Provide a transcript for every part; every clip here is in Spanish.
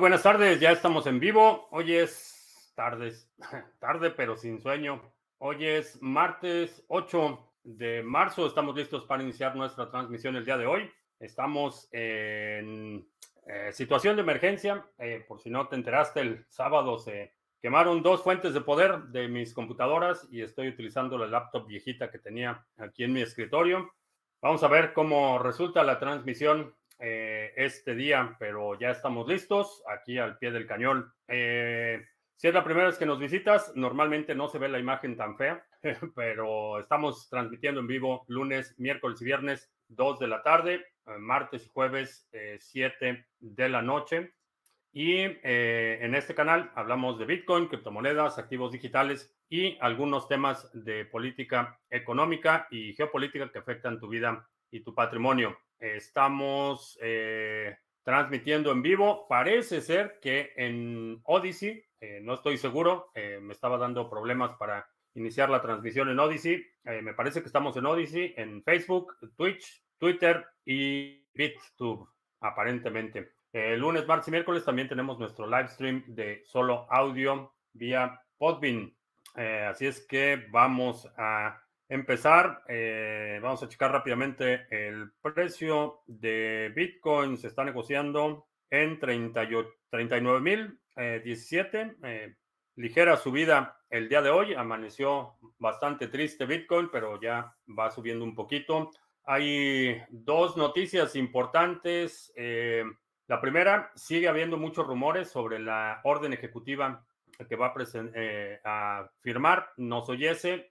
buenas tardes, ya estamos en vivo. Hoy es tardes, tarde pero sin sueño. Hoy es martes 8 de marzo. Estamos listos para iniciar nuestra transmisión el día de hoy. Estamos en eh, situación de emergencia. Eh, por si no te enteraste, el sábado se quemaron dos fuentes de poder de mis computadoras y estoy utilizando la laptop viejita que tenía aquí en mi escritorio. Vamos a ver cómo resulta la transmisión eh, este día, pero ya estamos listos aquí al pie del cañón. Eh, si es la primera vez que nos visitas, normalmente no se ve la imagen tan fea, pero estamos transmitiendo en vivo lunes, miércoles y viernes 2 de la tarde, eh, martes y jueves 7 de la noche. Y en este canal hablamos de Bitcoin, criptomonedas, activos digitales y algunos temas de política económica y geopolítica que afectan tu vida y tu patrimonio. Estamos eh, transmitiendo en vivo. Parece ser que en Odyssey, eh, no estoy seguro, eh, me estaba dando problemas para iniciar la transmisión en Odyssey. me parece que estamos en Odyssey, en Facebook, Twitch, Twitter y BitTube, aparentemente. El lunes, martes y miércoles también tenemos nuestro live stream de solo audio vía Podbean. así es que vamos a empezar, eh, vamos a checar rápidamente el precio de Bitcoin. Se está negociando en 39 mil 17. Eh, ligera subida el día de hoy. Amaneció bastante triste Bitcoin, pero ya va subiendo un poquito. Hay dos noticias importantes. Eh, la primera, sigue habiendo muchos rumores sobre la orden ejecutiva que va a, a firmar. Nos oyese.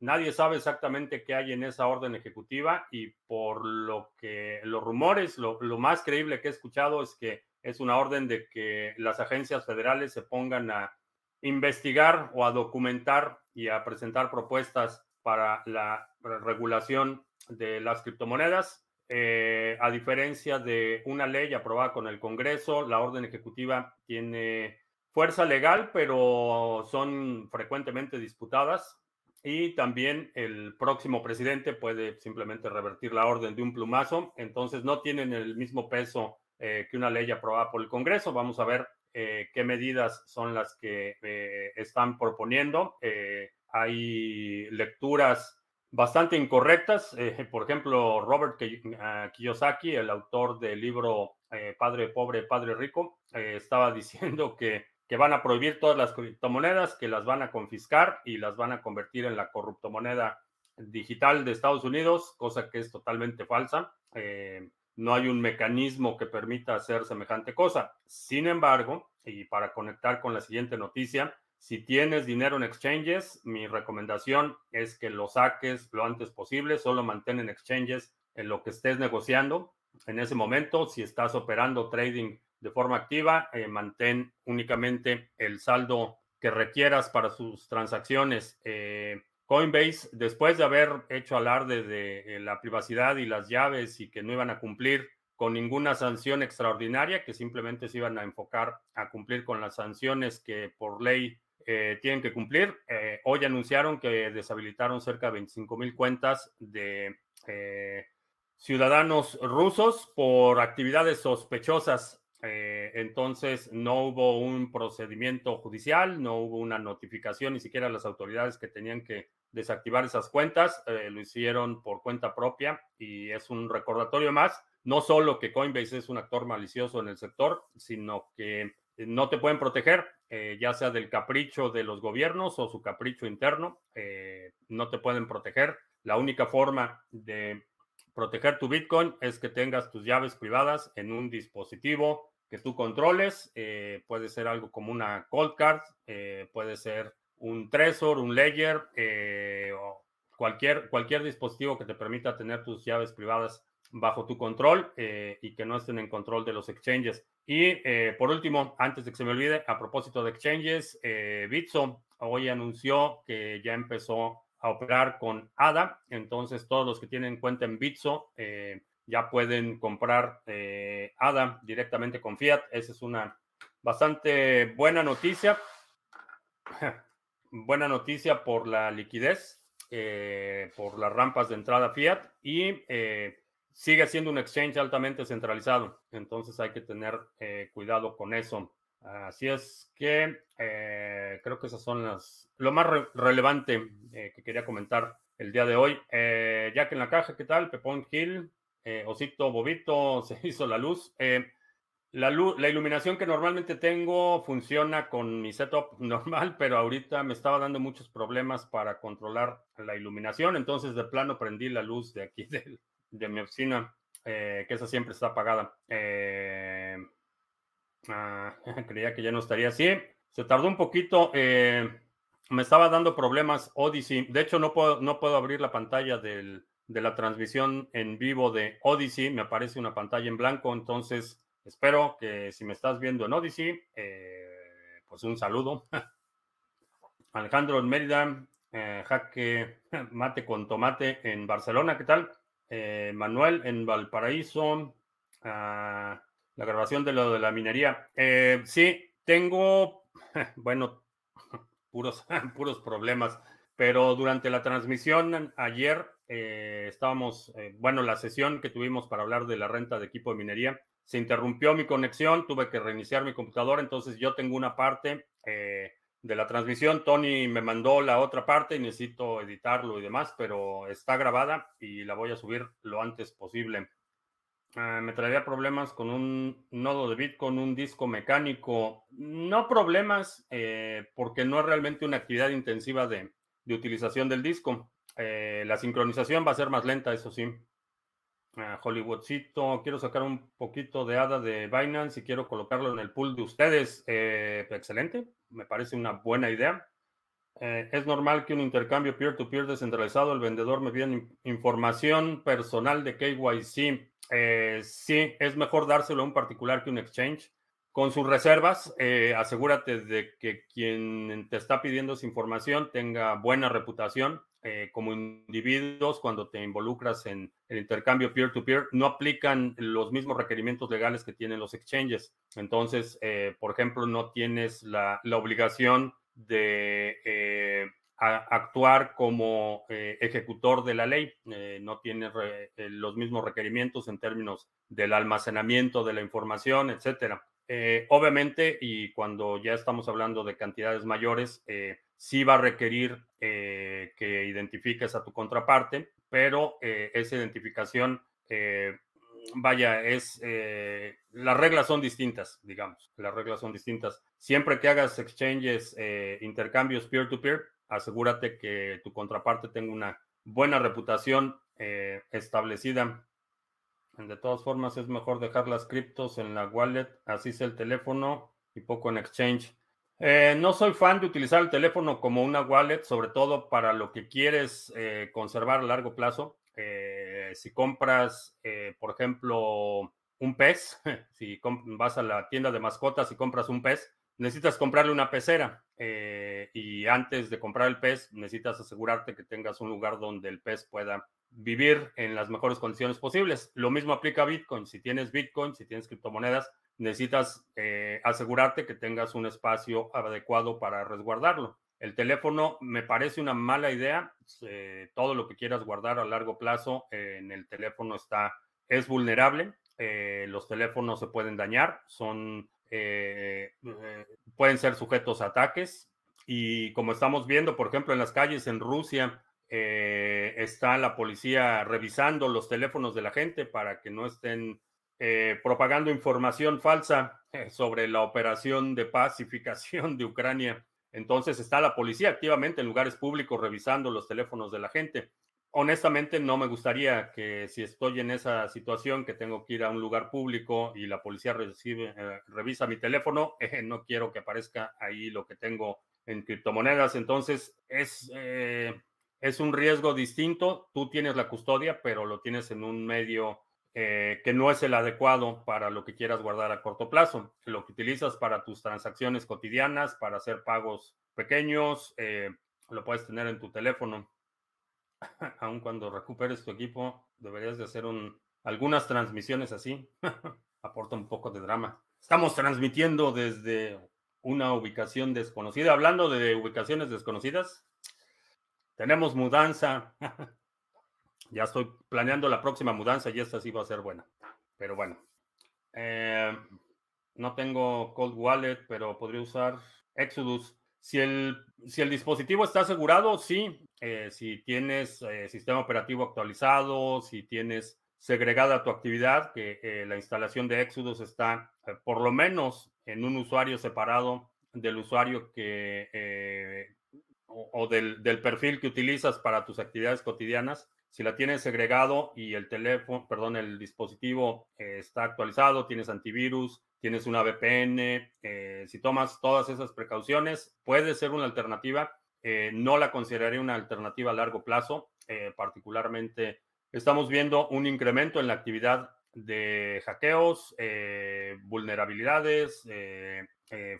Nadie sabe exactamente qué hay en esa orden ejecutiva y por lo que los rumores, lo, más creíble que he escuchado es que es una orden de que las agencias federales se pongan a investigar o a documentar y a presentar propuestas para la regulación de las criptomonedas. Eh, a diferencia de una ley aprobada con el Congreso, la orden ejecutiva tiene fuerza legal, pero son frecuentemente disputadas. Y también el próximo presidente puede simplemente revertir la orden de un plumazo. Entonces no tienen el mismo peso eh, que una ley aprobada por el Congreso. Vamos a ver eh, qué medidas son las que eh, están proponiendo. hay lecturas bastante incorrectas. por ejemplo, Robert Kiyosaki, el autor del libro Padre Pobre, Padre Rico, estaba diciendo que que van a prohibir todas las criptomonedas, que las van a confiscar y las van a convertir en la corruptomoneda digital de Estados Unidos, cosa que es totalmente falsa. Eh, no hay un mecanismo que permita hacer semejante cosa. Sin embargo, y para conectar con la siguiente noticia, si tienes dinero en exchanges, mi recomendación es que lo saques lo antes posible, solo mantén en exchanges en lo que estés negociando. En ese momento, si estás operando trading de forma activa, eh, mantén únicamente el saldo que requieras para sus transacciones. Eh, Coinbase, después de haber hecho alarde de, la privacidad y las llaves y que no iban a cumplir con ninguna sanción extraordinaria, que simplemente se iban a enfocar a cumplir con las sanciones que por ley eh, tienen que cumplir, hoy anunciaron que deshabilitaron cerca de 25 mil cuentas de ciudadanos rusos por actividades sospechosas eh, entonces no hubo un procedimiento judicial, no hubo una notificación, ni siquiera las autoridades que tenían que desactivar esas cuentas, eh, lo hicieron por cuenta propia y es un recordatorio más, no solo que Coinbase es un actor malicioso en el sector, sino que no te pueden proteger, eh, ya sea del capricho de los gobiernos o su capricho interno, no te pueden proteger. La única forma de proteger tu Bitcoin es que tengas tus llaves privadas en un dispositivo que tú controles. Eh, puede ser algo como una cold card, eh, puede ser un Trezor, un Ledger eh, cualquier, cualquier dispositivo que te permita tener tus llaves privadas bajo tu control y que no estén en control de los exchanges. Y por último, antes de que se me olvide, a propósito de exchanges, Bitso hoy anunció que ya empezó a operar con ADA. Entonces, todos los que tienen cuenta en Bitso ya pueden comprar eh, ADA directamente con Fiat. Esa es una bastante buena noticia. buena noticia por la liquidez, eh, por las rampas de entrada Fiat y eh, sigue siendo un exchange altamente centralizado, entonces hay que tener cuidado con eso. Así es que creo que esas son las lo más relevante que quería comentar el día de hoy. ya que en la caja, ¿qué tal? Pepón Hill, Osito Bobito, se hizo la luz. La, la iluminación que normalmente tengo funciona con mi setup normal, pero ahorita me estaba dando muchos problemas para controlar la iluminación, entonces de plano prendí la luz de aquí de, mi oficina, eh, que esa siempre está apagada. Eh, ah, creía que ya no estaría así. Se tardó un poquito. Eh, me estaba dando problemas Odyssey. De hecho, no puedo, no puedo abrir la pantalla de la transmisión en vivo de Odyssey. Me aparece una pantalla en blanco, entonces Espero que si me estás viendo en Odyssey, eh, pues un saludo. Alejandro en Mérida, eh, jaque mate con tomate en Barcelona, ¿qué tal? Eh, Manuel en Valparaíso, ah, la grabación de lo de la minería. sí, tengo, bueno, puros, puros problemas, pero durante la transmisión ayer estábamos, bueno, la sesión que tuvimos para hablar de la renta de equipo de minería, se interrumpió mi conexión, tuve que reiniciar mi computadora, entonces yo tengo una parte eh, de la transmisión, Tony me mandó la otra parte y necesito editarlo y demás, pero está grabada y la voy a subir lo antes posible. Ah, me traería problemas con un nodo de Bitcoin, un disco mecánico. No problemas, eh, porque no es realmente una actividad intensiva de, utilización del disco. Eh, la sincronización va a ser más lenta, eso sí. Hollywoodcito, quiero sacar un poquito de ADA de Binance y quiero colocarlo en el pool de ustedes. Eh, excelente, me parece una buena idea. Eh, es normal que un intercambio peer-to-peer descentralizado, el vendedor me pida información personal de KYC. Eh, sí, es mejor dárselo a un particular que un exchange. Con sus reservas, asegúrate de que quien te está pidiendo esa información tenga buena reputación eh, como individuos, cuando te involucras en el intercambio peer-to-peer, no aplican los mismos requerimientos legales que tienen los exchanges. Entonces, eh, por ejemplo, no tienes la, obligación de eh, actuar como ejecutor de la ley, no tienes los mismos requerimientos en términos del almacenamiento de la información, etcétera. obviamente, y cuando ya estamos hablando de cantidades mayores, sí va a requerir eh, que identifiques a tu contraparte, pero eh, esa identificación, eh, vaya, es, las reglas son distintas, digamos, las reglas son distintas. Siempre que hagas exchanges, intercambios peer-to-peer, asegúrate que tu contraparte tenga una buena reputación establecida. De todas formas, es mejor dejar las criptos en la wallet, así sea el teléfono y poco en exchange. Eh, no soy fan de utilizar el teléfono como una wallet, sobre todo para lo que quieres eh, conservar a largo plazo. Eh, si compras, por ejemplo, un pez, si vas a la tienda de mascotas y compras un pez, necesitas comprarle una pecera. y antes de comprar el pez, necesitas asegurarte que tengas un lugar donde el pez pueda vivir en las mejores condiciones posibles. Lo mismo aplica a Bitcoin. Si tienes Bitcoin, si tienes criptomonedas, necesitas eh, asegurarte que tengas un espacio adecuado para resguardarlo. El teléfono me parece una mala idea. Eh, todo lo que quieras guardar a largo plazo eh, en el teléfono está, es vulnerable. los teléfonos se pueden dañar, son, pueden ser sujetos a ataques. Y como estamos viendo, por ejemplo, en las calles en Rusia, está la policía revisando los teléfonos de la gente para que no estén eh, propagando información falsa eh, sobre la operación de pacificación de Ucrania. Entonces está la policía activamente en lugares públicos revisando los teléfonos de la gente. Honestamente, no me gustaría que si estoy en esa situación, que tengo que ir a un lugar público y la policía eh, revisa mi teléfono, no quiero que aparezca ahí lo que tengo en criptomonedas. Entonces, es, es un riesgo distinto. Tú tienes la custodia, pero lo tienes en un medio eh, que no es el adecuado para lo que quieras guardar a corto plazo. Lo que utilizas para tus transacciones cotidianas, para hacer pagos pequeños, eh, lo puedes tener en tu teléfono. Aun cuando recuperes tu equipo, deberías de hacer un, algunas transmisiones así. Aporta un poco de drama. Estamos transmitiendo desde una ubicación desconocida. Hablando de ubicaciones desconocidas, tenemos mudanza. Ya estoy planeando la próxima mudanza y esta sí va a ser buena. Pero bueno. Eh, no tengo Cold Wallet, pero podría usar Exodus. Si el, si el dispositivo está asegurado, sí. Eh, si tienes eh, sistema operativo actualizado, si tienes segregada tu actividad, que la instalación de Exodus está por lo menos en un usuario separado del usuario que o, del, del, perfil que utilizas para tus actividades cotidianas, si la tienes segregado y el teléfono, perdón, el dispositivo eh, está actualizado, tienes antivirus, tienes una VPN, eh, si tomas todas esas precauciones, puede ser una alternativa. Eh, no la consideraría una alternativa a largo plazo, particularmente estamos viendo un incremento en la actividad de hackeos, vulnerabilidades,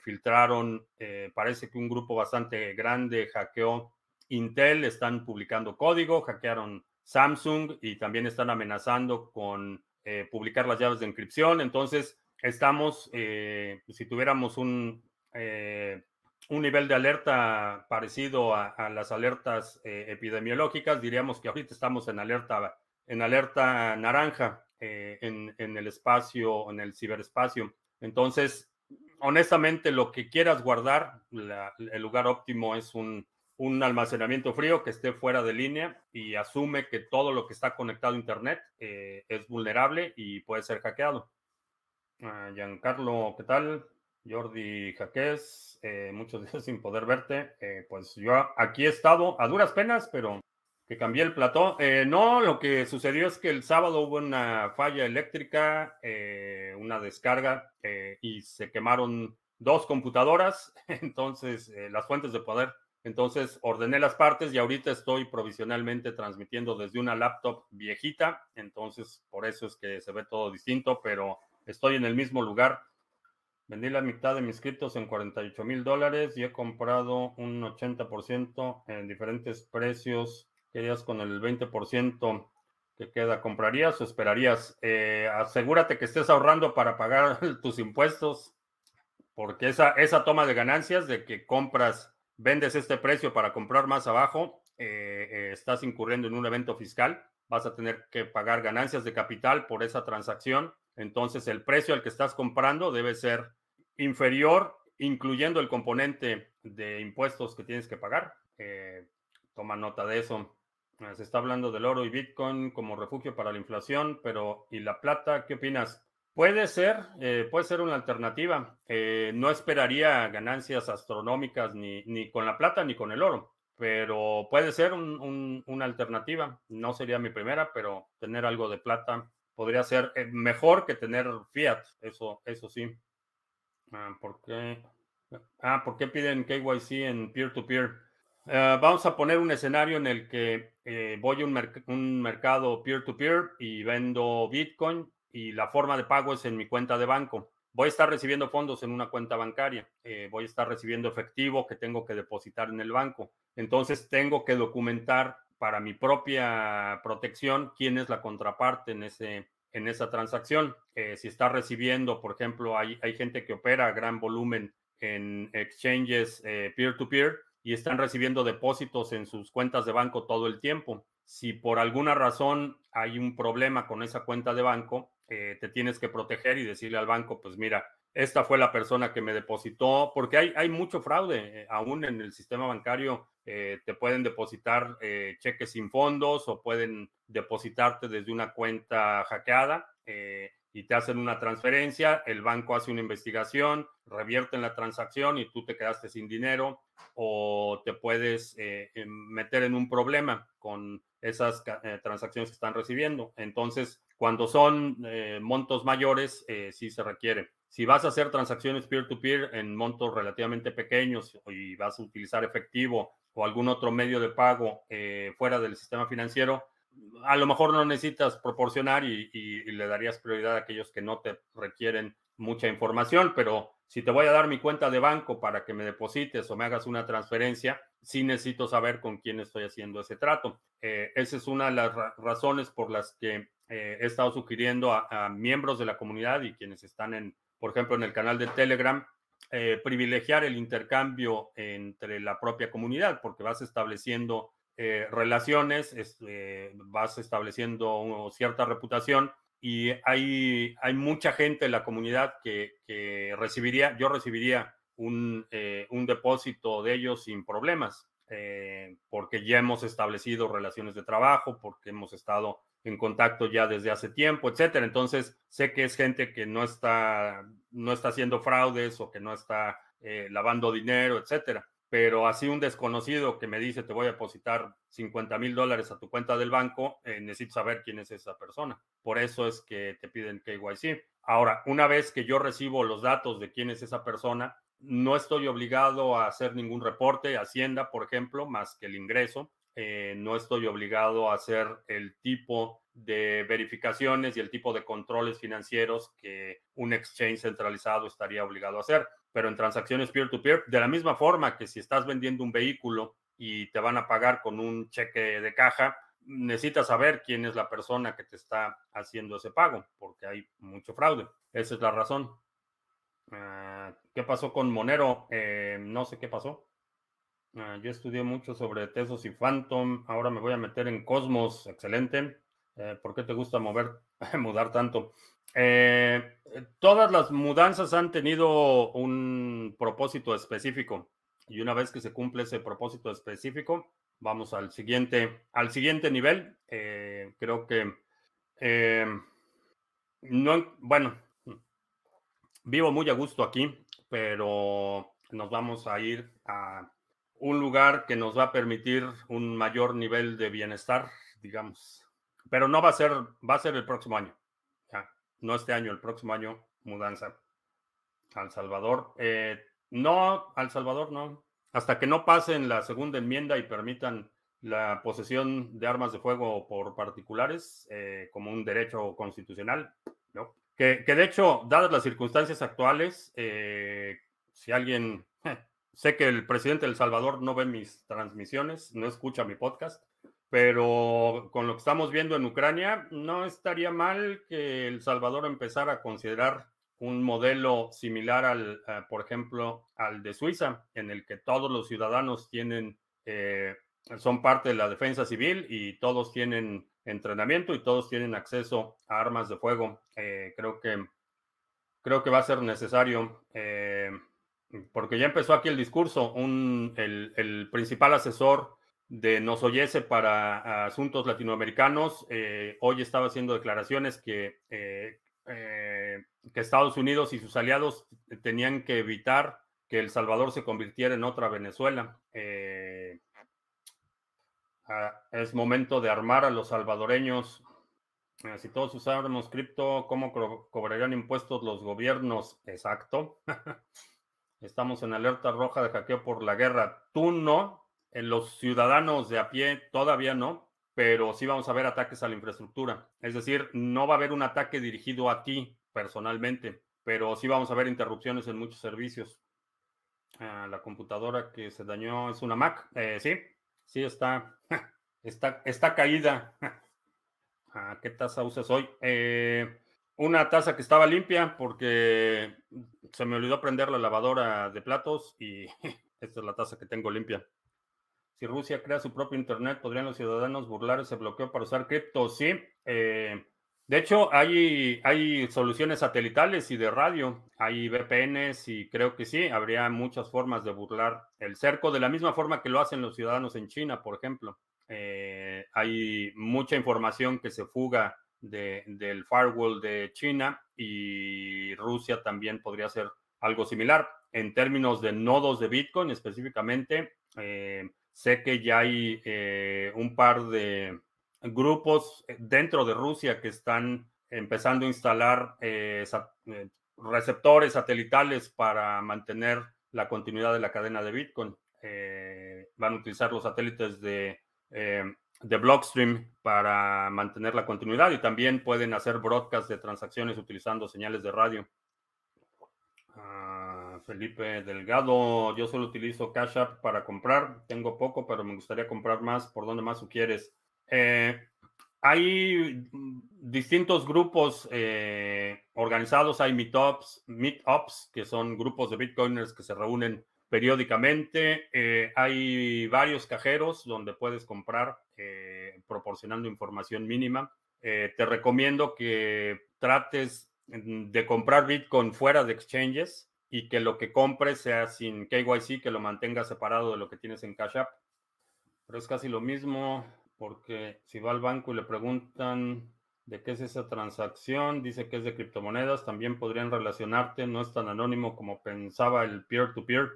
filtraron, parece que un grupo bastante grande hackeó Intel, están publicando código, hackearon Samsung y también están amenazando con eh, publicar las llaves de encripción. Entonces, estamos, eh, si tuviéramos un, eh, un nivel de alerta parecido a, las alertas epidemiológicas, diríamos que ahorita estamos en alerta, en alerta naranja en, en, el espacio, en el ciberespacio. Entonces, honestamente, lo que quieras guardar, el lugar óptimo es un un almacenamiento frío que esté fuera de línea y asume que todo lo que está conectado a Internet eh, es vulnerable y puede ser hackeado. Uh, Giancarlo, ¿qué tal? Jordi Jaques, eh, muchos días sin poder verte. Eh, pues yo aquí he estado a duras penas, pero que cambié el plató. no, lo que sucedió es que el sábado hubo una falla eléctrica, una descarga y se quemaron dos computadoras. Entonces, las fuentes de poder entonces ordené las partes y ahorita estoy provisionalmente transmitiendo desde una laptop viejita. Entonces por eso es que se ve todo distinto, pero estoy en el mismo lugar. Vendí la mitad de mis criptos en 48 mil dólares y he comprado un 80% en diferentes precios. ¿Querías con el 20% que queda? ¿Comprarías o esperarías? Eh, asegúrate que estés ahorrando para pagar tus impuestos, porque esa, esa toma de ganancias de que compras vendes este precio para comprar más abajo, eh, eh, estás incurriendo en un evento fiscal, vas a tener que pagar ganancias de capital por esa transacción. Entonces, el precio al que estás comprando debe ser inferior, incluyendo el componente de impuestos que tienes que pagar. Eh, toma nota de eso. Se está hablando del oro y Bitcoin como refugio para la inflación, pero ¿y la plata? ¿Qué opinas? Puede ser, eh, puede ser una alternativa. Eh, no esperaría ganancias astronómicas ni, ni, con la plata ni con el oro, pero puede ser una alternativa. No sería mi primera, pero tener algo de plata podría ser eh, mejor que tener fiat, eso, eso sí. Ah, ¿por qué? Ah, ¿por qué piden KYC en peer-to-peer? vamos a poner un escenario en el que voy a un, un mercado peer-to-peer y vendo Bitcoin y la forma de pago es en mi cuenta de banco. Voy a estar recibiendo fondos en una cuenta bancaria, eh, voy a estar recibiendo efectivo que tengo que depositar en el banco. Entonces tengo que documentar para mi propia protección quién es la contraparte en, ese, en esa transacción. Eh, si está recibiendo, por ejemplo, hay, hay gente que opera gran volumen en exchanges eh, peer-to-peer -peer y están recibiendo depósitos en sus cuentas de banco todo el tiempo. Si por alguna razón hay un problema con esa cuenta de banco, eh, te tienes que proteger y decirle al banco, pues mira, esta fue la persona que me depositó, porque hay, hay mucho fraude, eh, aún en el sistema bancario eh, te pueden depositar cheques sin fondos o pueden depositarte desde una cuenta hackeada y te hacen una transferencia, el banco hace una investigación, revierten la transacción y tú te quedaste sin dinero o te puedes meter en un problema con esas transacciones que están recibiendo. Entonces, cuando son eh, montos mayores, eh, sí se requiere. Si vas a hacer transacciones peer-to-peer en montos relativamente pequeños y vas a utilizar efectivo o algún otro medio de pago eh, fuera del sistema financiero, a lo mejor no necesitas proporcionar y, le darías prioridad a aquellos que no te requieren mucha información, pero si te voy a dar mi cuenta de banco para que me deposites o me hagas una transferencia, sí necesito saber con quién estoy haciendo ese trato. esa es una de las razones por las que eh, he estado sugiriendo a, miembros de la comunidad y quienes están en, por ejemplo, en el canal de Telegram, eh, privilegiar el intercambio entre la propia comunidad, porque vas estableciendo eh, relaciones, este, vas estableciendo cierta reputación y hay, hay mucha gente en la comunidad que, recibiría, yo recibiría un, eh, un, depósito de ellos sin problemas, eh, porque ya hemos establecido relaciones de trabajo, porque hemos estado en contacto ya desde hace tiempo, etcétera. Entonces, sé que es gente que no está, no está haciendo fraudes o que no está lavando dinero, etcétera pero así un desconocido que me dice te voy a depositar 50 mil dólares a tu cuenta del banco, eh, necesito saber quién es esa persona. Por eso es que te piden KYC. Ahora, una vez que yo recibo los datos de quién es esa persona, no estoy obligado a hacer ningún reporte, Hacienda, por ejemplo, más que el ingreso. Eh, no estoy obligado a hacer el tipo de verificaciones y el tipo de controles financieros que un exchange centralizado estaría obligado a hacer pero en transacciones peer-to-peer, de la misma forma que si estás vendiendo un vehículo y te van a pagar con un cheque de caja, necesitas saber quién es la persona que te está haciendo ese pago, porque hay mucho fraude. Esa es la razón. Ah, ¿Qué pasó con Monero? Eh, no sé qué pasó. Ah, yo estudié mucho sobre Tesos y Phantom. Ahora me voy a meter en Cosmos. Excelente. Eh, ¿Por qué te gusta mover, mudar tanto? Eh, todas las mudanzas han tenido un propósito específico y una vez que se cumple ese propósito específico, vamos al siguiente, al siguiente nivel. Eh, creo que eh, no, bueno, vivo muy a gusto aquí, pero nos vamos a ir a un lugar que nos va a permitir un mayor nivel de bienestar, digamos. Pero no va a ser, va a ser el próximo año no este año, el próximo año, mudanza al Salvador. Eh, no, al Salvador no. Hasta que no pasen la segunda enmienda y permitan la posesión de armas de fuego por particulares eh, como un derecho constitucional, ¿no? Que, de hecho, dadas las circunstancias actuales, eh, si alguien, sé que el presidente de El Salvador no ve mis transmisiones, no escucha mi podcast, pero con lo que estamos viendo en Ucrania, no estaría mal que El Salvador empezara a considerar un modelo similar al, por ejemplo, al de Suiza, en el que todos los ciudadanos tienen, eh, son parte de la defensa civil y todos tienen entrenamiento y todos tienen acceso a armas de fuego. Eh, creo que creo que va a ser necesario, eh, porque ya empezó aquí el discurso. Un, el principal asesor de Nos Oyese para asuntos latinoamericanos, eh, hoy estaba haciendo declaraciones que, eh, eh, que Estados Unidos y sus aliados tenían que evitar que El Salvador se convirtiera en otra Venezuela. Ah, es momento de armar a los salvadoreños. si todos usáramos cripto, ¿cómo cobrarían impuestos los gobiernos? Exacto. Estamos en alerta roja de hackeo por la guerra. Tú no, en los ciudadanos de a pie todavía no, pero sí vamos a ver ataques a la infraestructura. Es decir, no va a haber un ataque dirigido a ti personalmente, pero sí vamos a ver interrupciones en muchos servicios. Ah, la computadora que se dañó es una Mac. Eh, sí, sí está, está, está caída. Ah, ¿Qué taza usas hoy? Eh, una taza que estaba limpia porque se me olvidó prender la lavadora de platos y esta es la taza que tengo limpia. Si Rusia crea su propio Internet, ¿podrían los ciudadanos burlar ese bloqueo para usar cripto? Sí. Eh, de hecho, hay, hay soluciones satelitales y de radio. Hay VPNs y creo que sí, habría muchas formas de burlar el cerco, de la misma forma que lo hacen los ciudadanos en China, por ejemplo. Eh, hay mucha información que se fuga del firewall de China y Rusia también podría hacer algo similar. En términos de nodos de Bitcoin específicamente, eh, Sé que ya hay eh, un par de grupos eh, dentro de Rusia que están empezando a instalar eh, receptores satelitales para mantener la continuidad de la cadena de Bitcoin. van a utilizar los satélites de, de Blockstream para mantener la continuidad y también pueden hacer broadcast de transacciones utilizando señales de radio. Felipe Delgado, yo solo utilizo Cash App para comprar. Tengo poco, pero me gustaría comprar más. ¿Por dónde más quieres? Eh, hay distintos grupos eh, organizados. Hay meetups, meetups, que son grupos de bitcoiners que se reúnen periódicamente. Eh, hay varios cajeros donde puedes comprar eh, proporcionando información mínima. Te recomiendo que trates de comprar Bitcoin fuera de exchanges y que lo que compres sea sin KYC, que lo mantengas separado de lo que tienes en Cash App. Pero es casi lo mismo porque si va al banco y le preguntan de qué es esa transacción, dice que es de criptomonedas, también podrían relacionarte, no es tan anónimo como pensaba el peer-to-peer.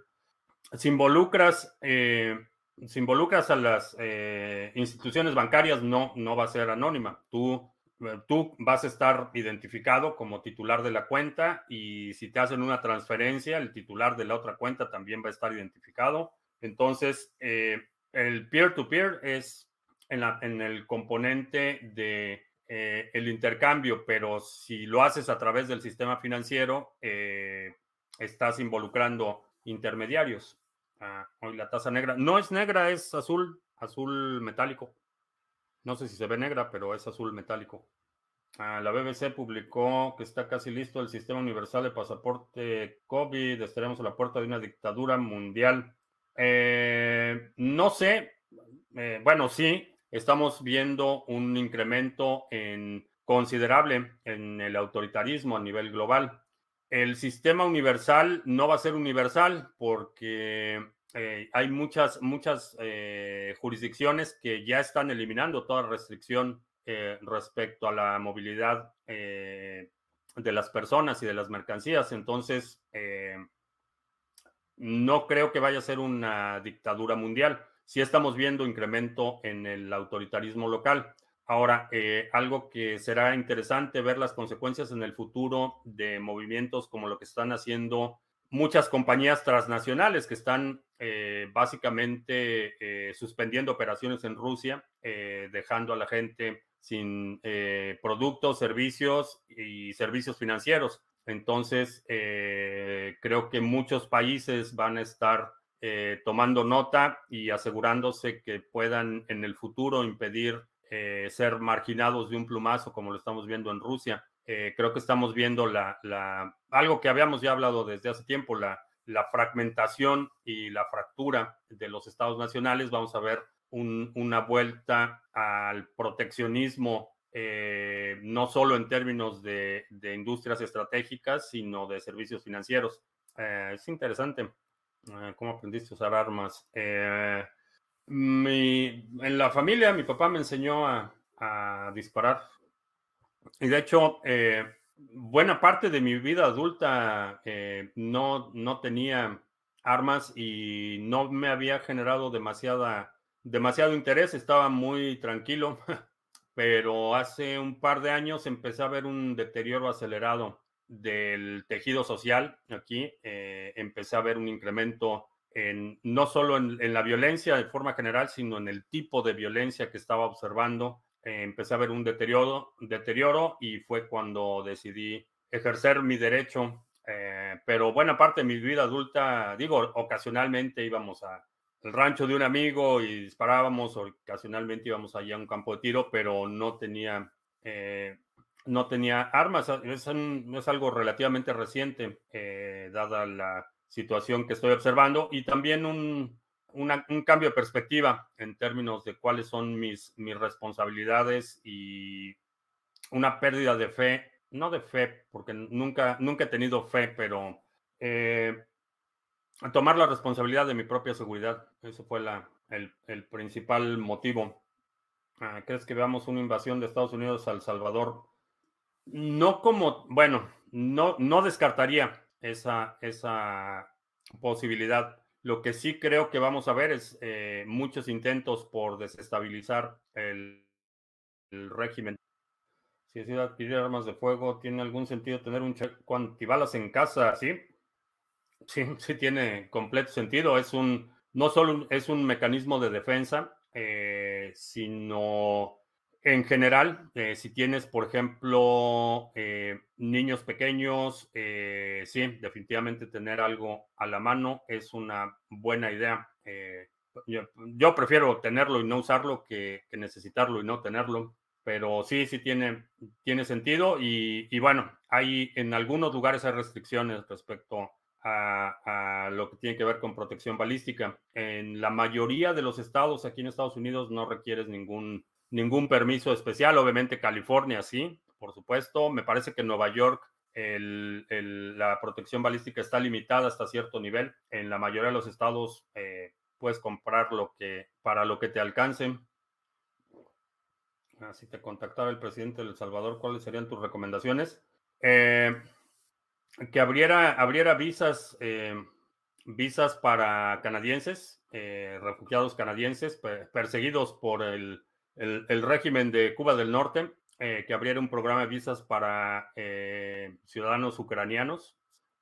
Si involucras, eh, si involucras a las eh, instituciones bancarias, no, no va a ser anónima. Tú, tú vas a estar identificado como titular de la cuenta y si te hacen una transferencia, el titular de la otra cuenta también va a estar identificado. Entonces, eh, el peer-to-peer es en, el componente de eh, el intercambio, pero si lo haces a través del sistema financiero, eh, estás involucrando intermediarios. Ah, hoy la tasa negra no es negra, es azul, azul metálico. No sé si se ve negra, pero es azul metálico. Ah, la BBC publicó que está casi listo el sistema universal de pasaporte COVID. Estaremos a la puerta de una dictadura mundial. Eh, no sé, bueno, sí, estamos viendo un incremento en, considerable en el autoritarismo a nivel global. El sistema universal no va a ser universal porque eh, hay muchas, muchas eh, jurisdicciones que ya están eliminando toda restricción eh, respecto a la movilidad de las personas y de las mercancías. Entonces, no creo que vaya a ser una dictadura mundial sí estamos viendo incremento en el autoritarismo local. Ahora, algo que será interesante ver las consecuencias en el futuro de movimientos como lo que están haciendo muchas compañías transnacionales que están eh, básicamente eh, suspendiendo operaciones en Rusia, dejando a la gente sin productos, servicios y servicios financieros. Entonces, creo que muchos países van a estar eh, tomando nota y asegurándose que puedan en el futuro impedir eh, ser marginados de un plumazo como lo estamos viendo en Rusia. Eh, creo que estamos viendo la, algo que habíamos ya hablado desde hace tiempo, la, la fragmentación y la fractura de los estados nacionales. Vamos a ver una vuelta al proteccionismo, no solo en términos de, industrias estratégicas, sino de servicios financieros. es interesante. Ah, ¿Cómo aprendiste a usar armas? Eh, en la familia, mi papá me enseñó a, disparar. Y de hecho, eh, buena parte de mi vida adulta eh, no, no tenía armas y no me había generado demasiada, demasiado interés. Estaba muy tranquilo, pero hace un par de años empecé a ver un deterioro acelerado del tejido social aquí, eh, empecé a ver un incremento en, no solo en, la violencia de forma general, sino en el tipo de violencia que estaba observando. Eh, empecé a ver un deterioro, deterioro y fue cuando decidí ejercer mi derecho. Eh, pero buena parte de mi vida adulta, digo, ocasionalmente íbamos al rancho de un amigo y disparábamos, ocasionalmente íbamos allá a un campo de tiro, pero no tenía no tenía armas. Es, es algo relativamente reciente, eh, dada la situación que estoy observando, y también un, un, cambio de perspectiva en términos de cuáles son mis, mis responsabilidades y una pérdida de fe, no de fe, porque nunca, nunca he tenido fe, pero eh, tomar la responsabilidad de mi propia seguridad. Eso fue la, el, el principal motivo. Ah, ¿Crees que veamos una invasión de Estados Unidos a El Salvador? No como, bueno, no, no descartaría esa, esa posibilidad. Lo que sí creo que vamos a ver es eh, muchos intentos por desestabilizar el, régimen. Si decide adquirir armas de fuego, ¿tiene algún sentido tener un antibalas en casa? Sí, sí, sí tiene completo sentido. Es un, no solo es un mecanismo de defensa, eh, sino en general, eh, si tienes, por ejemplo, eh, niños pequeños, eh, sí, definitivamente tener algo a la mano es una buena idea. Yo, prefiero tenerlo y no usarlo que, necesitarlo y no tenerlo, pero sí, sí tiene, tiene sentido y, bueno, hay en algunos lugares restricciones respecto a, lo que tiene que ver con protección balística. En la mayoría de los estados aquí en Estados Unidos no requieres ningún, ningún permiso especial. Obviamente California sí, por supuesto. Me parece que en Nueva York la protección balística está limitada hasta cierto nivel. En la mayoría de los estados eh, puedes comprar lo que para lo que te alcance. Si te contactara el presidente de El Salvador, ¿cuáles serían tus recomendaciones? Eh, que abriera, abriera visas, eh, visas para canadienses, eh, refugiados canadienses perseguidos por el, régimen de Cuba del Norte, eh, que abriera un programa de visas para ciudadanos ucranianos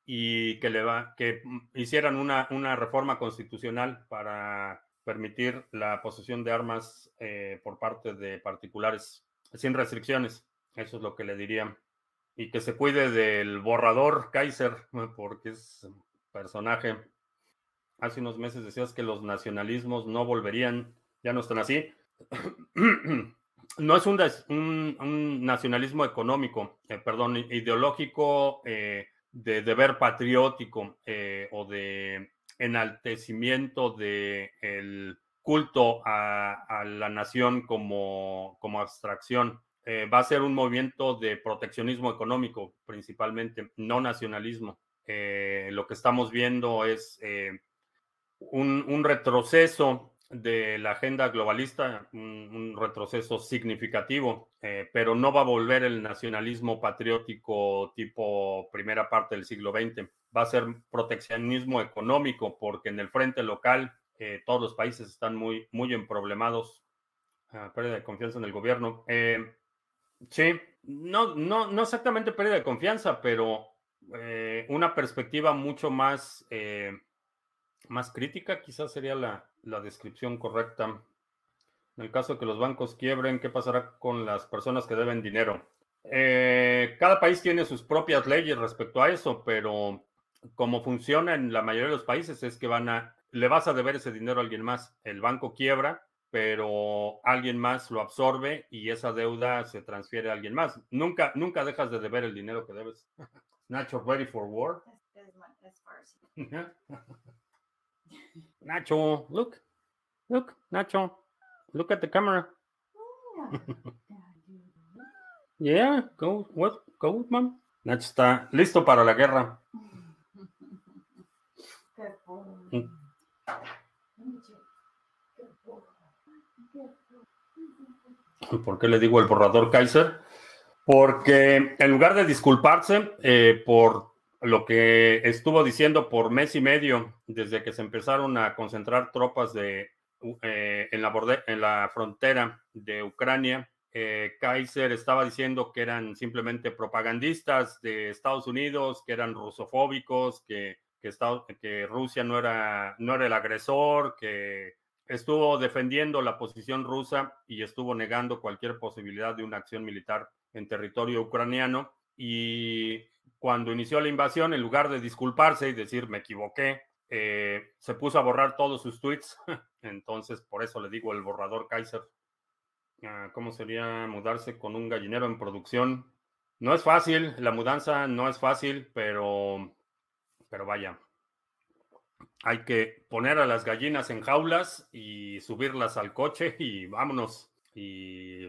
y que, le va, que hicieran una, una reforma constitucional para permitir la posesión de armas por parte de particulares sin restricciones. Eso es lo que le diría y que se cuide del borrador Kaiser, porque es personaje. Hace unos meses decías que los nacionalismos no volverían, ya no están así. No es un, nacionalismo económico, eh, perdón, ideológico eh, de deber patriótico eh, o de enaltecimiento del el culto a, la nación como, como abstracción. Va a ser un movimiento de proteccionismo económico, principalmente, no nacionalismo. Lo que estamos viendo es un, retroceso de la agenda globalista, un, retroceso significativo, pero no va a volver el nacionalismo patriótico tipo primera parte del siglo XX. Va a ser proteccionismo económico, porque en el frente local todos los países están muy, muy emproblemados. Ah, pérdida de confianza en el gobierno. Sí, no, no, no exactamente pérdida de confianza, pero eh, una perspectiva mucho más, eh, más crítica, quizás sería la, descripción correcta. En el caso de que los bancos quiebren, ¿qué pasará con las personas que deben dinero? Eh, cada país tiene sus propias leyes respecto a eso, pero como funciona en la mayoría de los países es que van a, le vas a deber ese dinero a alguien más. El banco quiebra pero alguien más lo absorbe y esa deuda se transfiere a alguien más. Nunca, nunca dejas de deber el dinero que debes. Nacho, ready for war? Nacho, look, look, Nacho, look at the camera. yeah, go, what, go, man. Nacho está listo para la guerra. ¿Por qué le digo el borrador Kaiser? Porque en lugar de disculparse eh, por lo que estuvo diciendo por mes y medio desde que se empezaron a concentrar tropas de, eh, en, la frontera de Ucrania, eh, Kaiser estaba diciendo que eran simplemente propagandistas de Estados Unidos, que eran rusofóbicos, que, que, que Rusia no era, no era el agresor, que estuvo defendiendo la posición rusa y estuvo negando cualquier posibilidad de una acción militar en territorio ucraniano. Y cuando inició la invasión, en lugar de disculparse y decir me equivoqué, eh, se puso a borrar todos sus tweets. Entonces, por eso le digo el borrador Kaiser. Ah, ¿Cómo sería mudarse con un gallinero en producción? No es fácil, la mudanza no es fácil, pero, pero vaya, hay que poner a las gallinas en jaulas y subirlas al coche y vámonos. Y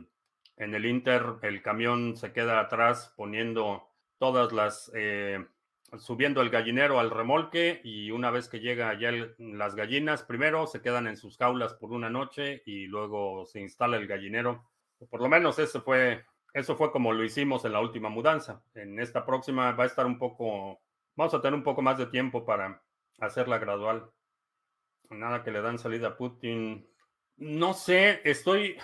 en el Inter el camión se queda atrás poniendo todas las, eh, subiendo el gallinero al remolque y una vez que llega ya las gallinas, primero se quedan en sus jaulas por una noche y luego se instala el gallinero. Por lo menos eso fue, eso fue como lo hicimos en la última mudanza. En esta próxima va a estar un poco, vamos a tener un poco más de tiempo para hacerla gradual. Nada que le dan salida a Putin. No sé, estoy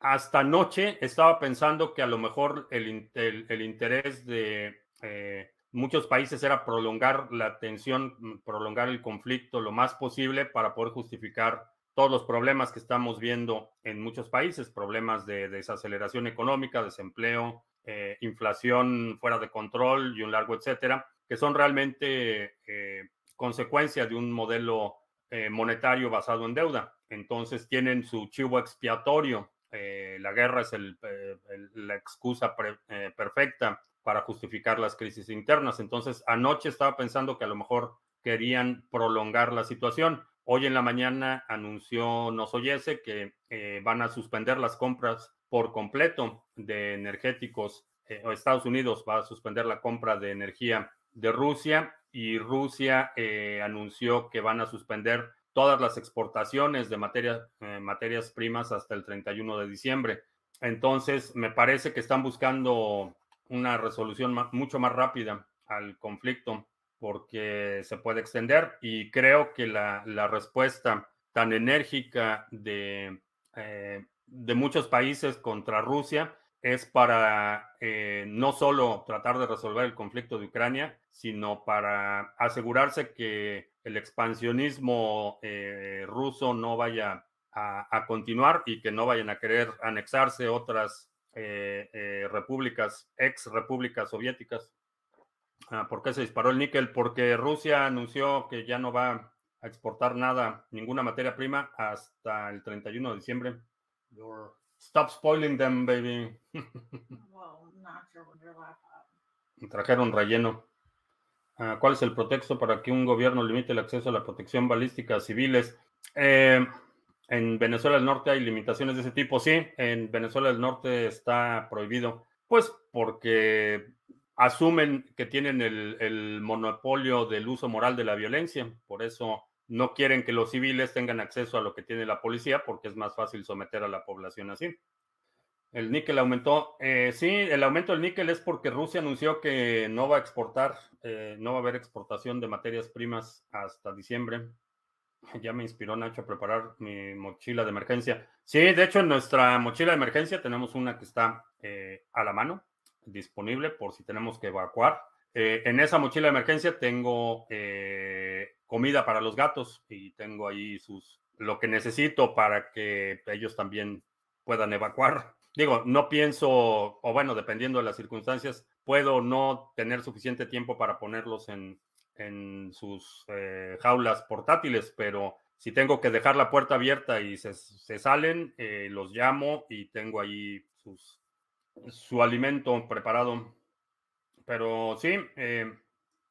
hasta anoche estaba pensando que a lo mejor el, interés de eh, muchos países era prolongar la tensión, prolongar el conflicto lo más posible para poder justificar todos los problemas que estamos viendo en muchos países, problemas de desaceleración económica, desempleo, eh, inflación fuera de control y un largo etcétera, que son realmente eh, consecuencia de un modelo eh, monetario basado en deuda. Entonces tienen su chivo expiatorio. Eh, la guerra es eh, la excusa perfecta para justificar las crisis internas. Entonces, anoche estaba pensando que a lo mejor querían prolongar la situación. Hoy en la mañana anunció Nosoyese que eh, van a suspender las compras por completo de energéticos. Eh, Estados Unidos va a suspender la compra de energía de Rusia y Rusia eh, anunció que van a suspender todas las exportaciones de materias primas hasta el 31 de diciembre. Entonces, me parece que están buscando una resolución mucho más rápida al conflicto porque se puede extender y creo que la, respuesta tan enérgica de, eh, de, muchos países contra Rusia es para eh, no solo tratar de resolver el conflicto de Ucrania, sino para asegurarse que el expansionismo eh, ruso no vaya a, continuar y que no vayan a querer anexarse otras repúblicas, ex repúblicas soviéticas. Ah, ¿Por qué se disparó el níquel? Porque Rusia anunció que ya no va a exportar nada, ninguna materia prima, hasta el 31 de diciembre. Stop spoiling them, baby. Trajeron relleno. Ah, ¿Cuál es el pretexto para que un gobierno limite el acceso a la protección balística a civiles? Eh, en Venezuela del Norte hay limitaciones de ese tipo, sí. En Venezuela del Norte está prohibido. Pues porque asumen que tienen el, monopolio del uso moral de la violencia, por eso no quieren que los civiles tengan acceso a lo que tiene la policía, porque es más fácil someter a la población así. El níquel aumentó. Eh, sí, el aumento del níquel es porque Rusia anunció que no va a exportar, eh, no va a haber exportación de materias primas hasta diciembre. Ya me inspiró Nacho a preparar mi mochila de emergencia. Sí, de hecho, en nuestra mochila de emergencia tenemos una que está eh, a la mano disponible por si tenemos que evacuar. Eh, en esa mochila de emergencia tengo eh, comida para los gatos y tengo ahí sus lo que necesito para que ellos también puedan evacuar. Digo, no pienso, o bueno, dependiendo de las circunstancias, puedo no tener suficiente tiempo para ponerlos en, en sus eh, jaulas portátiles, pero si tengo que dejar la puerta abierta y se, se salen, los llamo y tengo ahí sus su alimento preparado. Pero sí, eh,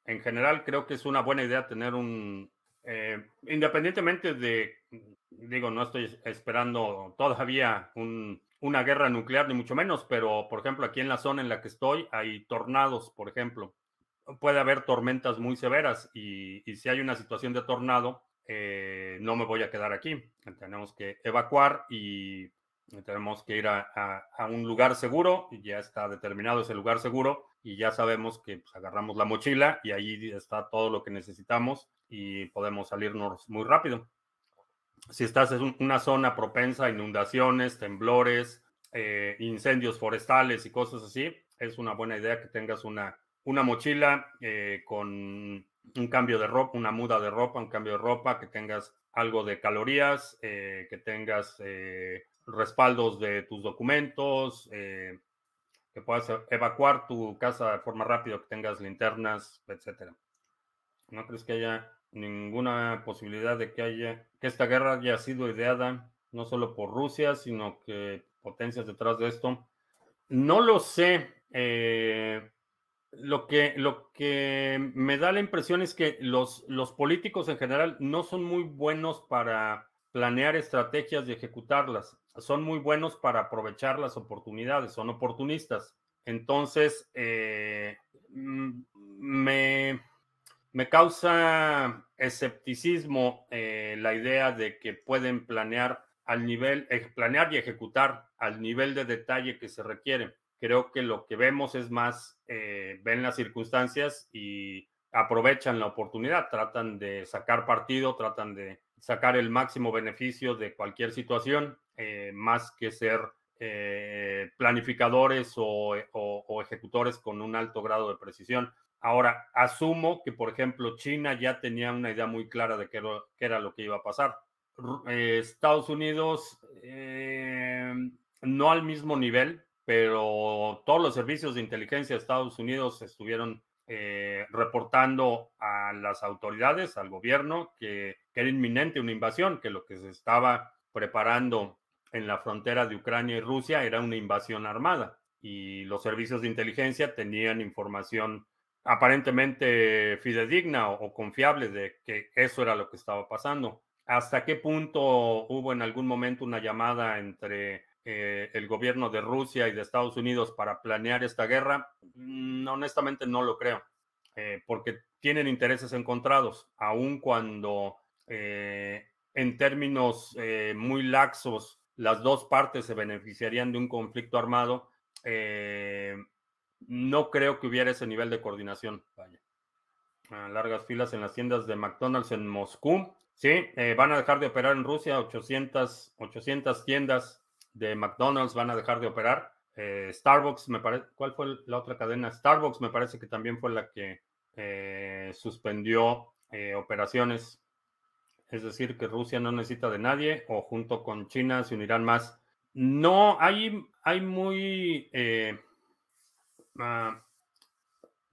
en general creo que es una buena idea tener un, eh, independientemente de, digo, no estoy esperando todavía una guerra nuclear, ni mucho menos, pero por ejemplo, aquí en la zona en la que estoy hay tornados, por ejemplo. Puede haber tormentas muy severas y, si hay una situación de tornado, eh, no me voy a quedar aquí. Tenemos que evacuar y tenemos que ir a, un lugar seguro, ya está determinado ese lugar seguro, y ya sabemos que pues, agarramos la mochila y ahí está todo lo que necesitamos y podemos salirnos muy rápido. Si estás en una zona propensa a inundaciones, temblores, eh, incendios forestales y cosas así, es una buena idea que tengas una, una mochila eh, con un cambio de ropa, una muda de ropa, un cambio de ropa, que tengas algo de calorías, eh, que tengas respaldos de tus documentos, que puedas evacuar tu casa de forma rápida, que tengas linternas, etcétera. ¿No crees que haya ninguna posibilidad de que haya que esta guerra haya sido ideada no solo por Rusia, sino que potencias detrás de esto? No lo sé. Eh, lo, que, lo que me da la impresión es que los, los políticos en general no son muy buenos para planear estrategias y ejecutarlas. Son muy buenos para aprovechar las oportunidades, son oportunistas. Entonces, eh, me, me, causa escepticismo eh, la idea de que pueden planear al nivel, planear y ejecutar al nivel de detalle que se requiere. Creo que lo que vemos es más, eh, ven las circunstancias y aprovechan la oportunidad, tratan de sacar partido, tratan de sacar el máximo beneficio de cualquier situación, eh, más que ser planificadores o, ejecutores con un alto grado de precisión. Ahora, asumo que, por ejemplo, China ya tenía una idea muy clara de qué, era lo que iba a pasar. Eh, Estados Unidos, no al mismo nivel, pero todos los servicios de inteligencia de Estados Unidos estuvieron eh, reportando a las autoridades, al gobierno, que, era inminente una invasión, que lo que se estaba preparando en la frontera de Ucrania y Rusia era una invasión armada. y los servicios de inteligencia tenían información aparentemente fidedigna o, confiable de que eso era lo que estaba pasando. ¿Hasta qué punto hubo en algún momento una llamada entre eh, el gobierno de Rusia y de Estados Unidos para planear esta guerra? Mm, honestamente no lo creo, eh, porque tienen intereses encontrados, aun cuando eh, en términos muy laxos las dos partes se beneficiarían de un conflicto armado no creo que hubiera ese nivel de coordinación. Vaya. largas filas en las tiendas de McDonald's en Moscú. Sí, eh, van a dejar de operar en Rusia. 800, 800 tiendas de McDonald's van a dejar de operar. Eh, Starbucks, me parece, ¿cuál fue la otra cadena? Starbucks me parece que también fue la que eh, suspendió operaciones. Es decir, que Rusia no necesita de nadie o junto con China se unirán más. No, hay, hay muy Ah,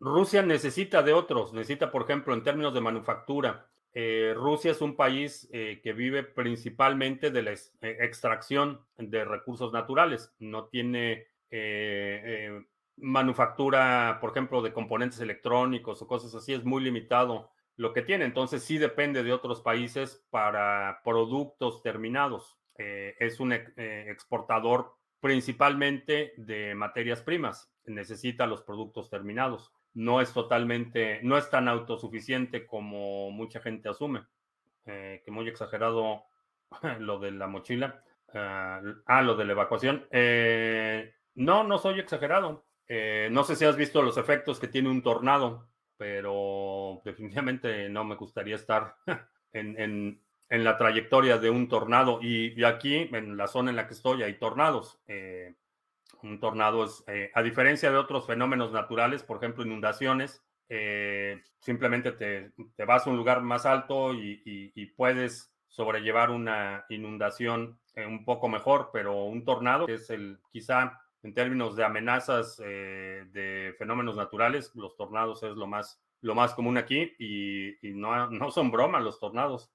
Rusia necesita de otros, necesita, por ejemplo, en términos de manufactura. Eh, Rusia es un país eh, que vive principalmente de la eh, extracción de recursos naturales. No tiene manufactura, por ejemplo, de componentes electrónicos o cosas así. Es muy limitado lo que tiene. Entonces sí depende de otros países para productos terminados. es un exportador principalmente de materias primas necesita los productos terminados. No es totalmente, no es tan autosuficiente como mucha gente asume. Eh, que muy exagerado lo de la mochila. ah, ah lo de la evacuación. Eh, no, no soy exagerado. Eh, no sé si has visto los efectos que tiene un tornado, pero definitivamente no me gustaría estar en, la trayectoria de un tornado. Y, aquí, en la zona en la que estoy, hay tornados. Un tornado es, eh, a diferencia de otros fenómenos naturales, por ejemplo, inundaciones, eh, simplemente te, vas a un lugar más alto y, puedes sobrellevar una inundación eh, un poco mejor, pero un tornado, es el quizá en términos de amenazas de fenómenos naturales, los tornados es lo más, lo más común aquí y, no, no son bromas los tornados.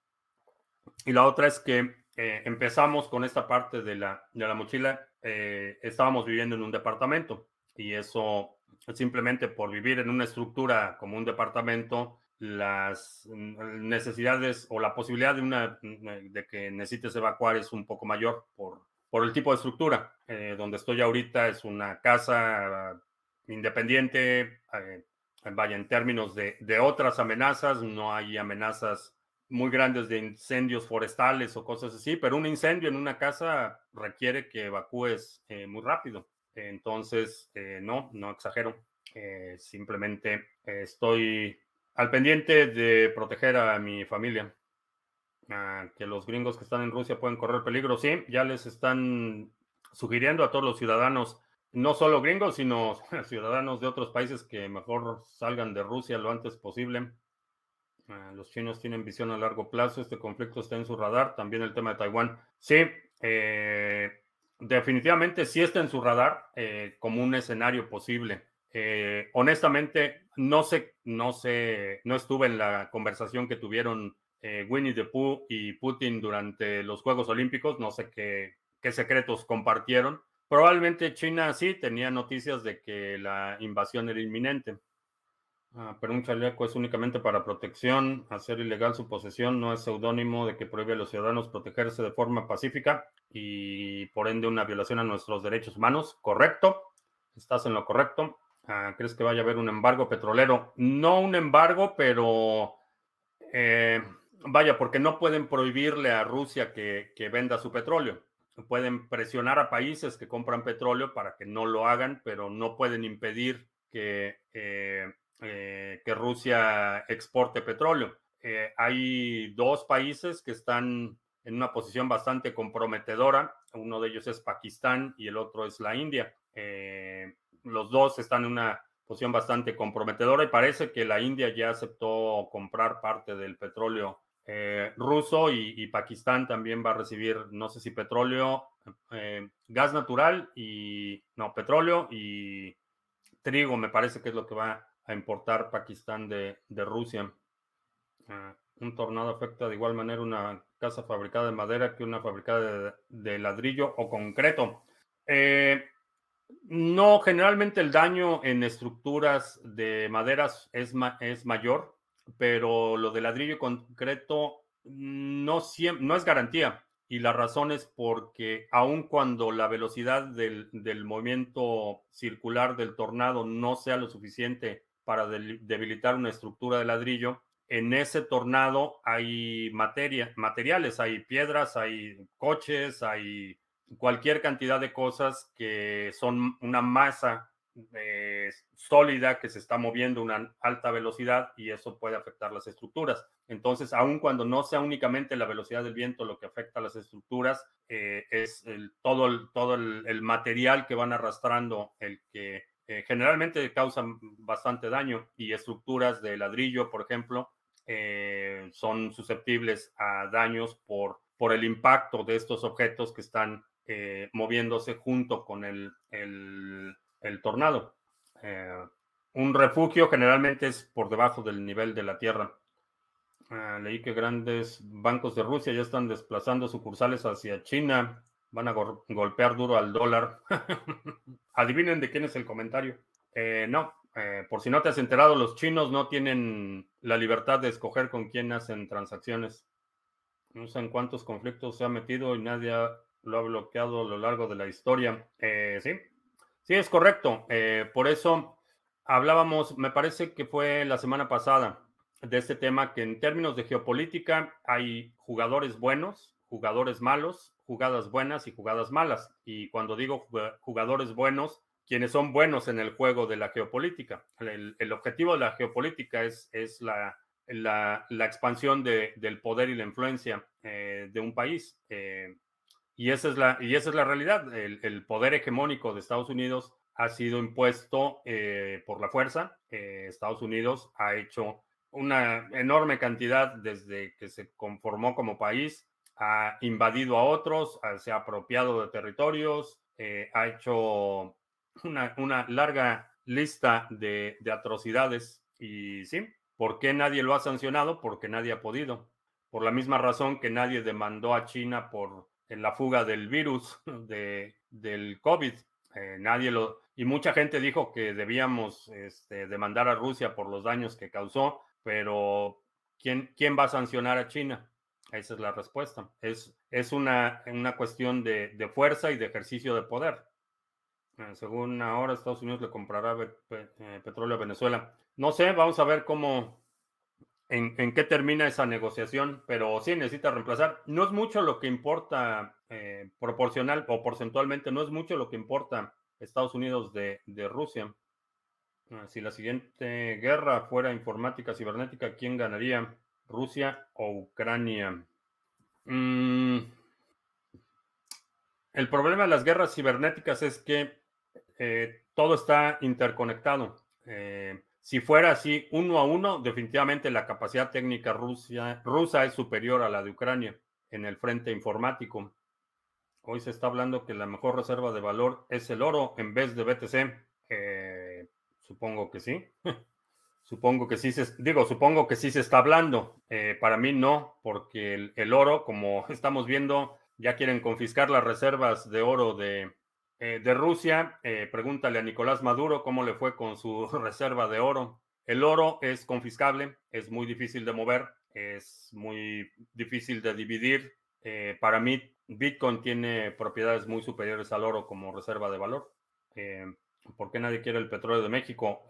Y la otra es que empezamos con esta parte de la, de la mochila eh, estábamos viviendo en un departamento y eso simplemente por vivir en una estructura como un departamento, las necesidades o la posibilidad de, una, de que necesites evacuar es un poco mayor por, por el tipo de estructura. Eh, donde estoy ahorita es una casa independiente, eh, vaya, en términos de, de otras amenazas, no hay amenazas muy grandes de incendios forestales o cosas así, pero un incendio en una casa requiere que evacúes eh, muy rápido. Entonces, eh, no, no exagero. Eh, simplemente estoy al pendiente de proteger a mi familia. Ah, que los gringos que están en Rusia pueden correr peligro. Sí, ya les están sugiriendo a todos los ciudadanos, no solo gringos, sino ciudadanos de otros países que mejor salgan de Rusia lo antes posible. Ah, los chinos tienen visión a largo plazo, este conflicto está en su radar, también el tema de Taiwán. Sí, eh, definitivamente sí está en su radar eh, como un escenario posible. Eh, honestamente, no sé, no sé, no estuve en la conversación que tuvieron Winnie the Pooh y Putin durante los Juegos Olímpicos, no sé qué, qué secretos compartieron. Probablemente China sí tenía noticias de que la invasión era inminente. Ah, pero un chaleco es únicamente para protección. Hacer ilegal su posesión no es seudónimo de que prohíbe a los ciudadanos protegerse de forma pacífica y por ende una violación a nuestros derechos humanos. Correcto. Estás en lo correcto. Ah, ¿Crees que vaya a haber un embargo petrolero? No un embargo, pero eh, vaya, porque no pueden prohibirle a Rusia que, venda su petróleo. Pueden presionar a países que compran petróleo para que no lo hagan, pero no pueden impedir que eh, eh, que Rusia exporte petróleo. Eh, hay dos países que están en una posición bastante comprometedora. Uno de ellos es Pakistán y el otro es la India. Eh, los dos están en una posición bastante comprometedora y parece que la India ya aceptó comprar parte del petróleo ruso y, Pakistán también va a recibir, no sé si petróleo, gas natural y, no, petróleo y trigo, me parece que es lo que va a importar Pakistán de, Rusia. Ah, un tornado afecta de igual manera una casa fabricada de madera que una fabricada de, ladrillo o concreto. Eh, No, generalmente el daño en estructuras de maderas es, es mayor, pero lo de ladrillo concreto no, no es garantía. Y la razón es porque aun cuando la velocidad del, del movimiento circular del tornado no sea lo suficiente para debilitar una estructura de ladrillo, en ese tornado hay materia, materiales, hay piedras, hay coches, hay cualquier cantidad de cosas que son una masa eh, sólida que se está moviendo a una alta velocidad y eso puede afectar las estructuras. Entonces, aun cuando no sea únicamente la velocidad del viento lo que afecta a las estructuras, eh, es todo, el, todo el, material que van arrastrando el que eh, generalmente causan bastante daño y estructuras de ladrillo, por ejemplo, son susceptibles a daños por, por el impacto de estos objetos que están moviéndose junto con el, el el tornado. Eh, un refugio generalmente es por debajo del nivel de la tierra. Ah, leí que grandes bancos de Rusia ya están desplazando sucursales hacia China. Van a golpear duro al dólar. Adivinen de quién es el comentario. Eh, no, eh, por si no te has enterado, los chinos no tienen la libertad de escoger con quién hacen transacciones. No sé en cuántos conflictos se ha metido y nadie lo ha bloqueado a lo largo de la historia. sí, Sí, es correcto. Eh, por eso hablábamos, me parece que fue la semana pasada, de este tema que en términos de geopolítica hay jugadores buenos, jugadores malos, jugadas buenas y jugadas malas. Y cuando digo jugadores buenos, quienes son buenos en el juego de la geopolítica. El, objetivo de la geopolítica es, es la, la, expansión de, del poder y la influencia eh, de un país. Eh, y esa es la, y esa es la realidad. El, poder hegemónico de Estados Unidos ha sido impuesto eh, por la fuerza. Eh, Estados Unidos ha hecho una enorme cantidad desde que se conformó como país, ha invadido a otros, se ha apropiado de territorios, eh, ha hecho una, una larga lista de, de atrocidades. Y sí, ¿por qué nadie lo ha sancionado? Porque nadie ha podido. Por la misma razón que nadie demandó a China por la fuga del virus de, del COVID. Eh, nadie lo. Y mucha gente dijo que debíamos este, demandar a Rusia por los daños que causó, pero ¿quién, quién va a sancionar a China? Esa es la respuesta. Es, es una, una cuestión de, de fuerza y de ejercicio de poder. Eh, según ahora, Estados Unidos le comprará eh, petróleo a Venezuela. No sé, vamos a ver cómo, en, qué termina esa negociación, pero sí necesita reemplazar. No es mucho lo que importa eh, proporcional o porcentualmente, no es mucho lo que importa Estados Unidos de, Rusia. Ah, si la siguiente guerra fuera informática cibernética, ¿quién ganaría? ¿Rusia o Ucrania? Mm, el problema de las guerras cibernéticas es que eh, todo está interconectado. Eh, si fuera así, uno a uno, definitivamente la capacidad técnica rusa es superior a la de Ucrania en el frente informático. Hoy se está hablando que la mejor reserva de valor es el oro en vez de BTC. Eh, supongo que sí. supongo que sí se, digo, supongo que sí se está hablando. Eh, para mí no, porque el, oro, como estamos viendo, ya quieren confiscar las reservas de oro de, eh, de Rusia, eh, pregúntale a Nicolás Maduro cómo le fue con su reserva de oro. El oro es confiscable, es muy difícil de mover, es muy difícil de dividir. Para mí, Bitcoin tiene propiedades muy superiores al oro como reserva de valor. ¿Por qué nadie quiere el petróleo de México?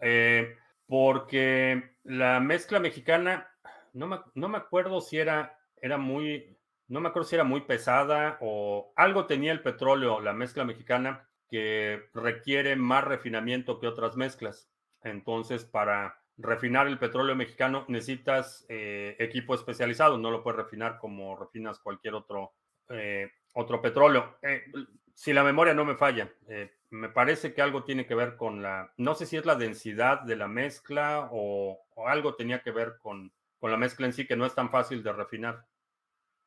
Porque la mezcla mexicana, no me, no me acuerdo si era, era muy, no me acuerdo si era muy pesada o algo tenía el petróleo, la mezcla mexicana, que requiere más refinamiento que otras mezclas. Entonces, para refinar el petróleo mexicano necesitas eh, equipo especializado, no lo puedes refinar como refinas cualquier otro, eh, otro petróleo. Eh, si la memoria no me falla, me parece que algo tiene que ver con la, no sé si es la densidad de la mezcla o, o algo tenía que ver con, con la mezcla en sí, que no es tan fácil de refinar.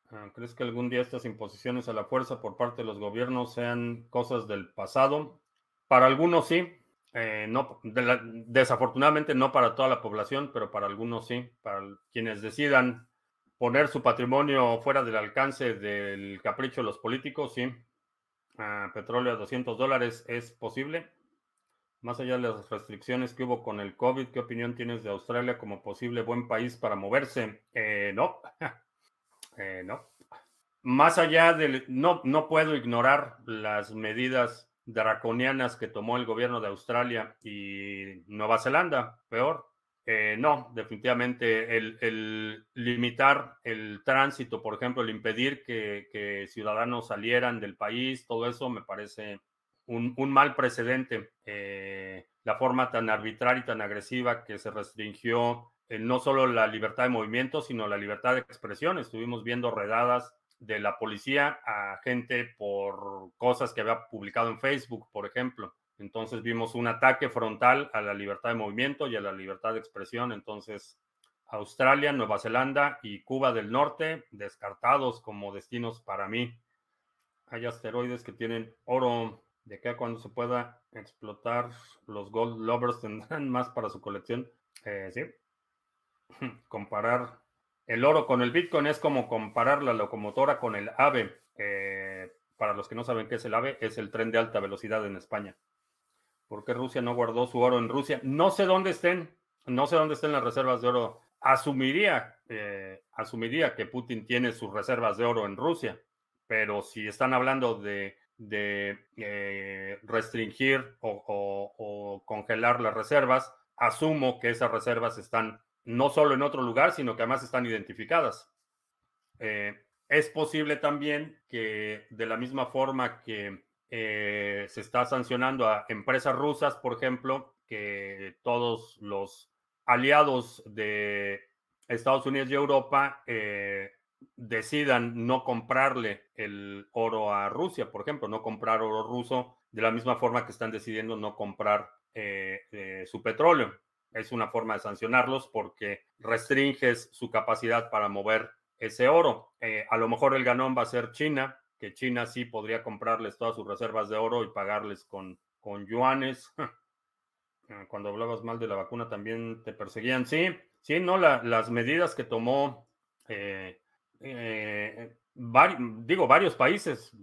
Ah, ¿Crees que algún día estas imposiciones a la fuerza por parte de los gobiernos sean cosas del pasado? Para algunos sí, eh, no, desafortunadamente no para toda la población, pero para algunos sí, para quienes decidan poner su patrimonio fuera del alcance del capricho de los políticos, sí. Petróleo a 200 dólares es posible. Más allá de las restricciones que hubo con el COVID, ¿qué opinión tienes de Australia como posible buen país para moverse? Eh, no, eh, no. Más allá del... No, no puedo ignorar las medidas draconianas que tomó el gobierno de Australia y Nueva Zelanda, peor. Eh, no, definitivamente el, limitar el tránsito, por ejemplo, el impedir que, ciudadanos salieran del país, todo eso me parece un, mal precedente. Eh, la forma tan arbitraria y tan agresiva que se restringió eh, no solo la libertad de movimiento, sino la libertad de expresión. Estuvimos viendo redadas de la policía a gente por cosas que había publicado en Facebook, por ejemplo. Entonces vimos un ataque frontal a la libertad de movimiento y a la libertad de expresión. Entonces, Australia, Nueva Zelanda y Cuba del Norte descartados como destinos para mí. Hay asteroides que tienen oro. De acá cuando se pueda explotar, los Gold Lovers tendrán más para su colección. Eh, sí. Comparar el oro con el Bitcoin es como comparar la locomotora con el AVE. Eh, para los que no saben qué es el AVE, es el tren de alta velocidad en España. ¿Por qué Rusia no guardó su oro en Rusia? No sé dónde estén, no sé dónde estén las reservas de oro. Asumiría, eh, asumiría que Putin tiene sus reservas de oro en Rusia, pero si están hablando de, eh, restringir o, congelar las reservas, asumo que esas reservas están no solo en otro lugar, sino que además están identificadas. Eh, es posible también que de la misma forma que eh, se está sancionando a empresas rusas, por ejemplo, que todos los aliados de Estados Unidos y Europa eh, decidan no comprarle el oro a Rusia, por ejemplo, no comprar oro ruso, de la misma forma que están decidiendo no comprar su petróleo es una forma de sancionarlos porque restringes su capacidad para mover ese oro. Eh, a lo mejor el ganón va a ser China, que China sí podría comprarles todas sus reservas de oro y pagarles con, con yuanes. Ah, cuando hablabas mal de la vacuna también te perseguían. Sí, sí, no, las medidas que tomó, eh, eh, digo, varios países,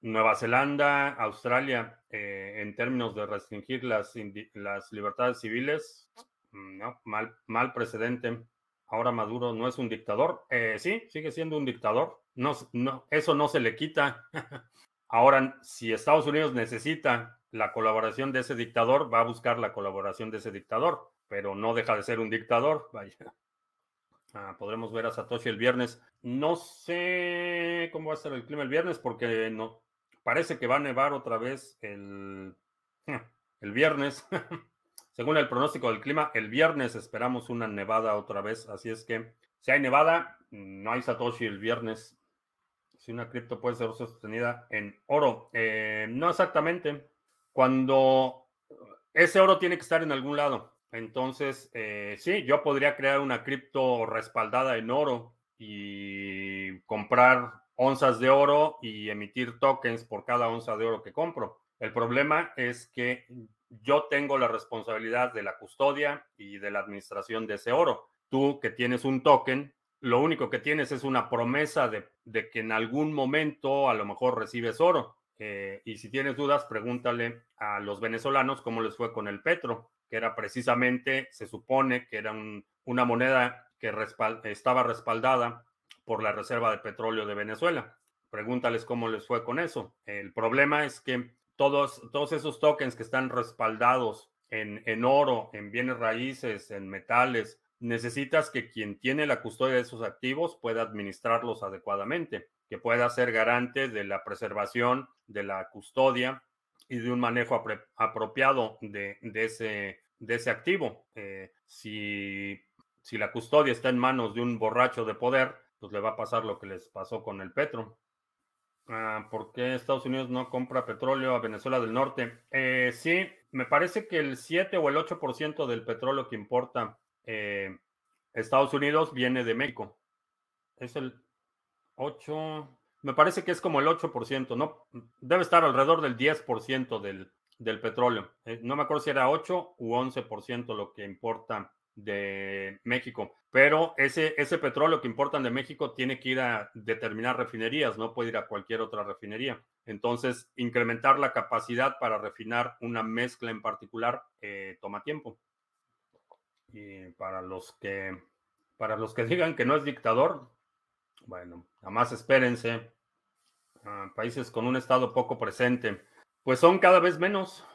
Nueva Zelanda, Australia, en términos de restringir las, las libertades civiles, Mm, no, mal, mal precedente. Ahora Maduro no es un dictador. Eh, sí, sigue siendo un dictador. No, no, eso no se le quita. Ahora, si Estados Unidos necesita la colaboración de ese dictador, va a buscar la colaboración de ese dictador, pero no deja de ser un dictador. Vaya. Ah, podremos ver a Satoshi el viernes. No sé cómo va a ser el clima el viernes porque no parece que va a nevar otra vez el, el viernes. Según el pronóstico del clima, el viernes esperamos una nevada otra vez. Así es que si hay nevada, no hay Satoshi el viernes. Si una cripto puede ser sostenida en oro. Eh, no exactamente. Cuando ese oro tiene que estar en algún lado. Entonces, eh, sí, yo podría crear una cripto respaldada en oro y comprar onzas de oro y emitir tokens por cada onza de oro que compro. El problema es que yo tengo la responsabilidad de la custodia y de la administración de ese oro. Tú que tienes un token, lo único que tienes es una promesa de, que en algún momento a lo mejor recibes oro. Eh, y si tienes dudas, pregúntale a los venezolanos cómo les fue con el petro, que era precisamente, se supone que era una moneda que estaba respaldada por la Reserva de Petróleo de Venezuela. Pregúntales cómo les fue con eso. El problema es que todos, todos esos tokens que están respaldados en, en oro, en bienes raíces, en metales, necesitas que quien tiene la custodia de esos activos pueda administrarlos adecuadamente, que pueda ser garante de la preservación, de la custodia y de un manejo apropiado de, ese, activo. Eh, si, si la custodia está en manos de un borracho de poder, pues le va a pasar lo que les pasó con el Petro. Ah, ¿Por qué Estados Unidos no compra petróleo a Venezuela del Norte? Eh, sí, me parece que el 7 o el 8% del petróleo que importa eh, Estados Unidos viene de México. Es el 8, me parece que es como el 8%, ¿no? Debe estar alrededor del 10% del, del petróleo. Eh, no me acuerdo si era 8 u 11% lo que importa de México. Pero ese, ese petróleo que importan de México tiene que ir a determinar refinerías, no puede ir a cualquier otra refinería. Entonces, incrementar la capacidad para refinar una mezcla en particular eh, toma tiempo. Y para los que para los que digan que no es dictador, bueno, nada más espérense. Países con un estado poco presente, pues son cada vez menos,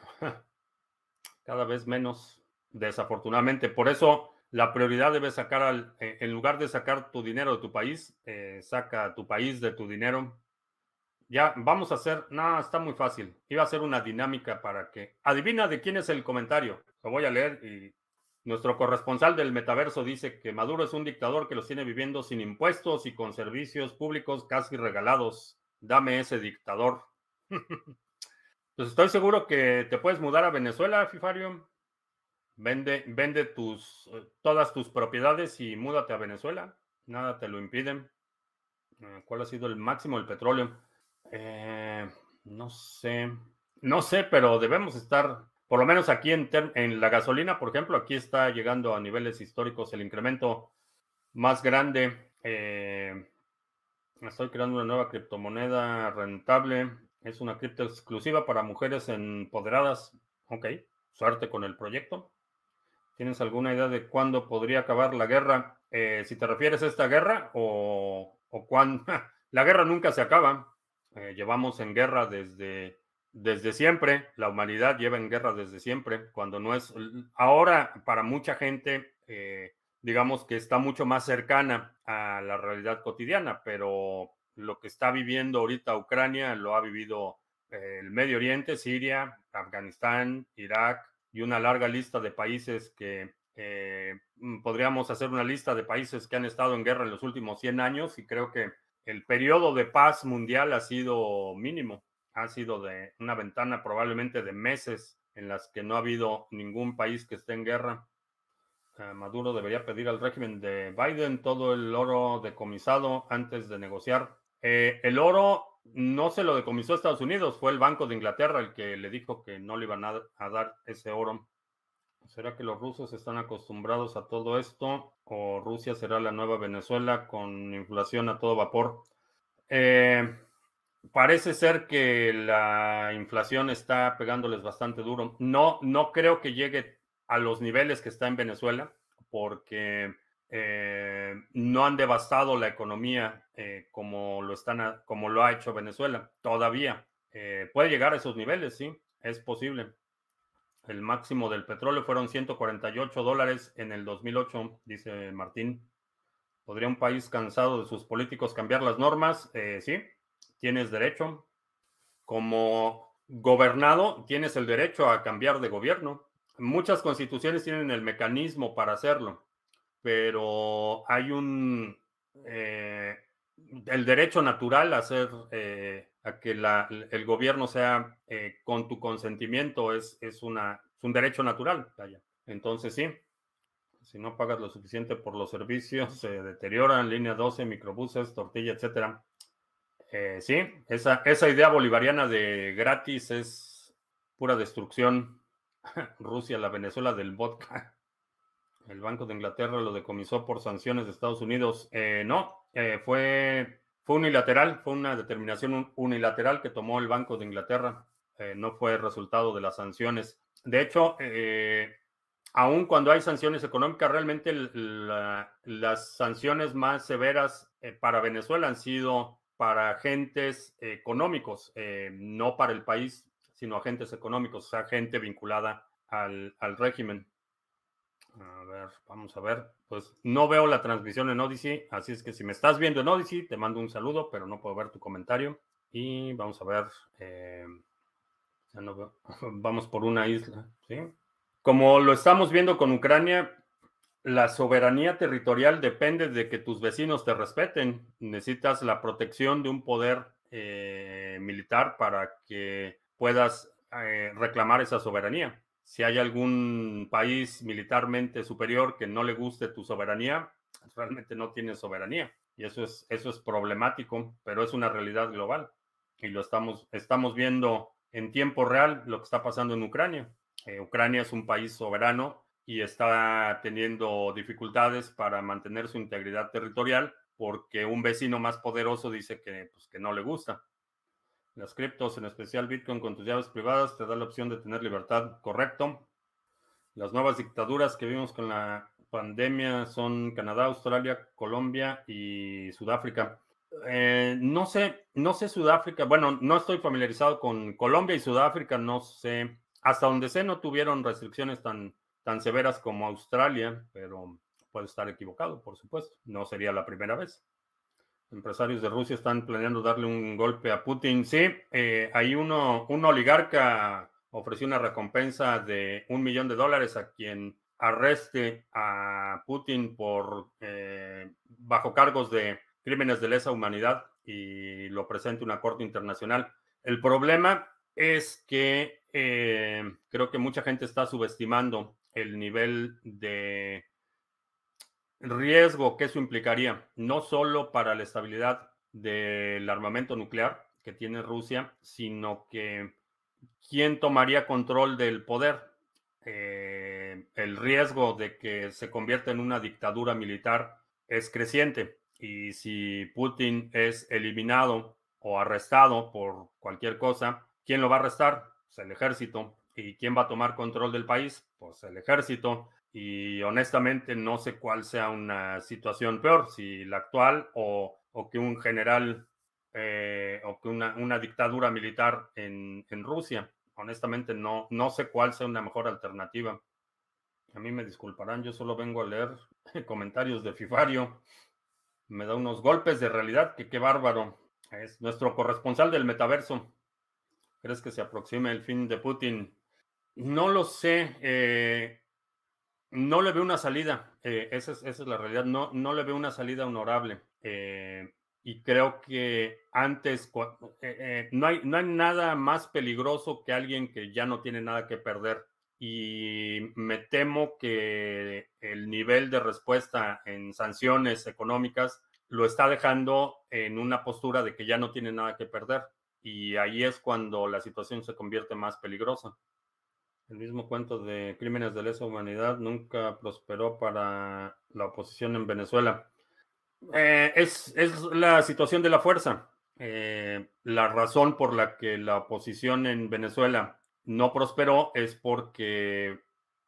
cada vez menos, desafortunadamente. Por eso la prioridad debe sacar al, eh, en lugar de sacar tu dinero de tu país, eh, saca tu país de tu dinero. Ya vamos a hacer, no, está muy fácil. Iba a hacer una dinámica para que, adivina de quién es el comentario. Lo voy a leer y nuestro corresponsal del metaverso dice que Maduro es un dictador que los tiene viviendo sin impuestos y con servicios públicos casi regalados. Dame ese dictador. pues estoy seguro que te puedes mudar a Venezuela, Fifario. Vende, vende tus, eh, todas tus propiedades y múdate a Venezuela. Nada te lo impiden. Eh, ¿Cuál ha sido el máximo del petróleo? Eh, no sé. No sé, pero debemos estar, por lo menos aquí en, en la gasolina, por ejemplo, aquí está llegando a niveles históricos el incremento más grande. estoy creando una nueva criptomoneda rentable. Es una cripto exclusiva para mujeres empoderadas. Ok, suerte con el proyecto. ¿Tienes alguna idea de cuándo podría acabar la guerra? Eh, si te refieres a esta guerra o, o cuándo... la guerra nunca se acaba. Eh, llevamos en guerra desde, desde siempre. La humanidad lleva en guerra desde siempre. Cuando no es... Ahora, para mucha gente, eh, digamos que está mucho más cercana a la realidad cotidiana, pero lo que está viviendo ahorita Ucrania lo ha vivido el Medio Oriente, Siria, Afganistán, Irak, y una larga lista de países que eh, mm, podríamos hacer una lista de países que han estado en guerra en los últimos 100 años y creo que el periodo de paz mundial ha sido mínimo, ha sido de una ventana probablemente de meses en las que no ha habido ningún país que esté en guerra. Eh, Maduro debería pedir al régimen de Biden todo el oro decomisado antes de negociar. Eh, el oro no se lo decomisó a Estados Unidos, fue el Banco de Inglaterra el que le dijo que no le iban a, dar ese oro. ¿Será que los rusos están acostumbrados a todo esto? ¿O Rusia será la nueva Venezuela con inflación a todo vapor? Eh, parece ser que la inflación está pegándoles bastante duro. No, no creo que llegue a los niveles que está en Venezuela, porque eh, no han devastado la economía eh, como, lo están como lo ha hecho Venezuela todavía. Eh, puede llegar a esos niveles, sí, es posible. El máximo del petróleo fueron 148 dólares en el 2008, dice Martín. ¿Podría un país cansado de sus políticos cambiar las normas? sí, tienes derecho. Como gobernado, tienes el derecho a cambiar de gobierno. Muchas constituciones tienen el mecanismo para hacerlo pero hay un eh, el derecho natural a hacer eh, a que el gobierno sea eh, con tu consentimiento es, es, una, es un derecho natural. Entonces sí, si no pagas lo suficiente por los servicios, se deterioran, línea 12, microbuses, tortilla, etcétera. Sí, esa, esa idea bolivariana de gratis es pura destrucción. Rusia, la Venezuela del vodka. El Banco de Inglaterra lo decomisó por sanciones de Estados Unidos. Eh, no, eh, fue, fue unilateral, fue una determinación unilateral que tomó el Banco de Inglaterra. Eh, no fue resultado de las sanciones. De hecho, aun cuando hay sanciones económicas, realmente las sanciones más severas para Venezuela han sido para agentes económicos, no para el país, sino agentes económicos, o sea, gente vinculada al, al régimen. A ver, vamos a ver. Pues no veo la transmisión en Odyssey, así es que si me estás viendo en Odyssey, te mando un saludo, pero no puedo ver tu comentario. Y vamos a ver. Eh, vamos por una isla, ¿sí? Como lo estamos viendo con Ucrania, la soberanía territorial depende de que tus vecinos te respeten. Necesitas la protección de un poder eh, militar para que puedas eh, reclamar esa soberanía si hay algún país militarmente superior que no le guste tu soberanía, realmente no tiene soberanía. Y eso es, eso es problemático, pero es una realidad global. Y lo estamos, estamos viendo en tiempo real lo que está pasando en Ucrania. Eh, Ucrania es un país soberano y está teniendo dificultades para mantener su integridad territorial porque un vecino más poderoso dice que, pues, que no le gusta. Las criptos, en especial Bitcoin con tus llaves privadas, te da la opción de tener libertad, correcto. Las nuevas dictaduras que vimos con la pandemia son Canadá, Australia, Colombia y Sudáfrica. Eh, no sé, no sé Sudáfrica. Bueno, no estoy familiarizado con Colombia y Sudáfrica. No sé, hasta donde sé no tuvieron restricciones tan, tan severas como Australia, pero puede estar equivocado, por supuesto. No sería la primera vez. Empresarios de Rusia están planeando darle un golpe a Putin. Sí, eh, hay uno, un oligarca ofreció una recompensa de un millón de dólares a quien arreste a Putin por eh, bajo cargos de crímenes de lesa humanidad y lo presente una corte internacional. El problema es que eh, creo que mucha gente está subestimando el nivel de riesgo que eso implicaría, no solo para la estabilidad del armamento nuclear que tiene Rusia, sino que quién tomaría control del poder. Eh, el riesgo de que se convierta en una dictadura militar es creciente y si Putin es eliminado o arrestado por cualquier cosa, ¿quién lo va a arrestar? Pues el ejército. ¿Y quién va a tomar control del país? Pues el ejército. Y honestamente no sé cuál sea una situación peor, si la actual o, que un general eh, o que una, dictadura militar en, en Rusia honestamente no, no sé cuál sea una mejor alternativa. A mí me disculparán, yo solo vengo a leer comentarios de Fifario. Me da unos golpes de realidad, que qué bárbaro. Es nuestro corresponsal del metaverso. ¿Crees que se aproxime el fin de Putin? No lo sé. Eh, no le veo una salida. Eh, esa, es, esa, es, la realidad. No, le veo una salida honorable. Eh, y creo que antes eh, eh, no hay nada más peligroso que alguien que ya no tiene nada que perder. Y me temo que el nivel de respuesta en sanciones económicas lo está dejando en una postura de que ya no tiene nada que perder. Y ahí es cuando la situación se convierte más peligrosa. El mismo cuento de crímenes de lesa humanidad nunca prosperó para la oposición en Venezuela. Eh, es, la situación de la fuerza. Eh, la razón por la que la oposición en Venezuela no prosperó es porque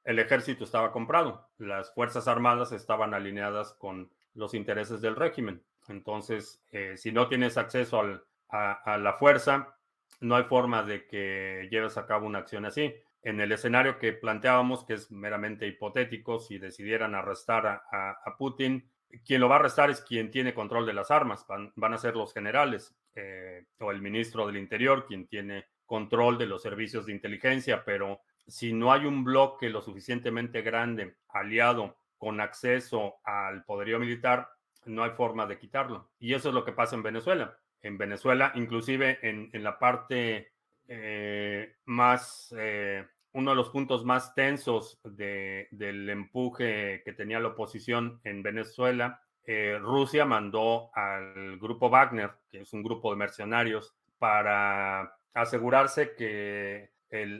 el ejército estaba comprado. Las Fuerzas Armadas estaban alineadas con los intereses del régimen. Entonces, eh, si no tienes acceso a, a, la fuerza, no hay forma de que lleves a cabo una acción así. En el escenario que planteábamos, que es meramente hipotético, si decidieran arrestar a, a Putin, quien lo va a arrestar es quien tiene control de las armas, van, a ser los generales eh, o el ministro del Interior, quien tiene control de los servicios de inteligencia, pero si no hay un bloque lo suficientemente grande, aliado, con acceso al poderío militar, no hay forma de quitarlo. Y eso es lo que pasa en Venezuela. En Venezuela, inclusive en, la parte eh, más eh, uno de los puntos más tensos del empuje que tenía la oposición en Venezuela, eh, Rusia mandó al grupo Wagner, que es un grupo de mercenarios, para asegurarse que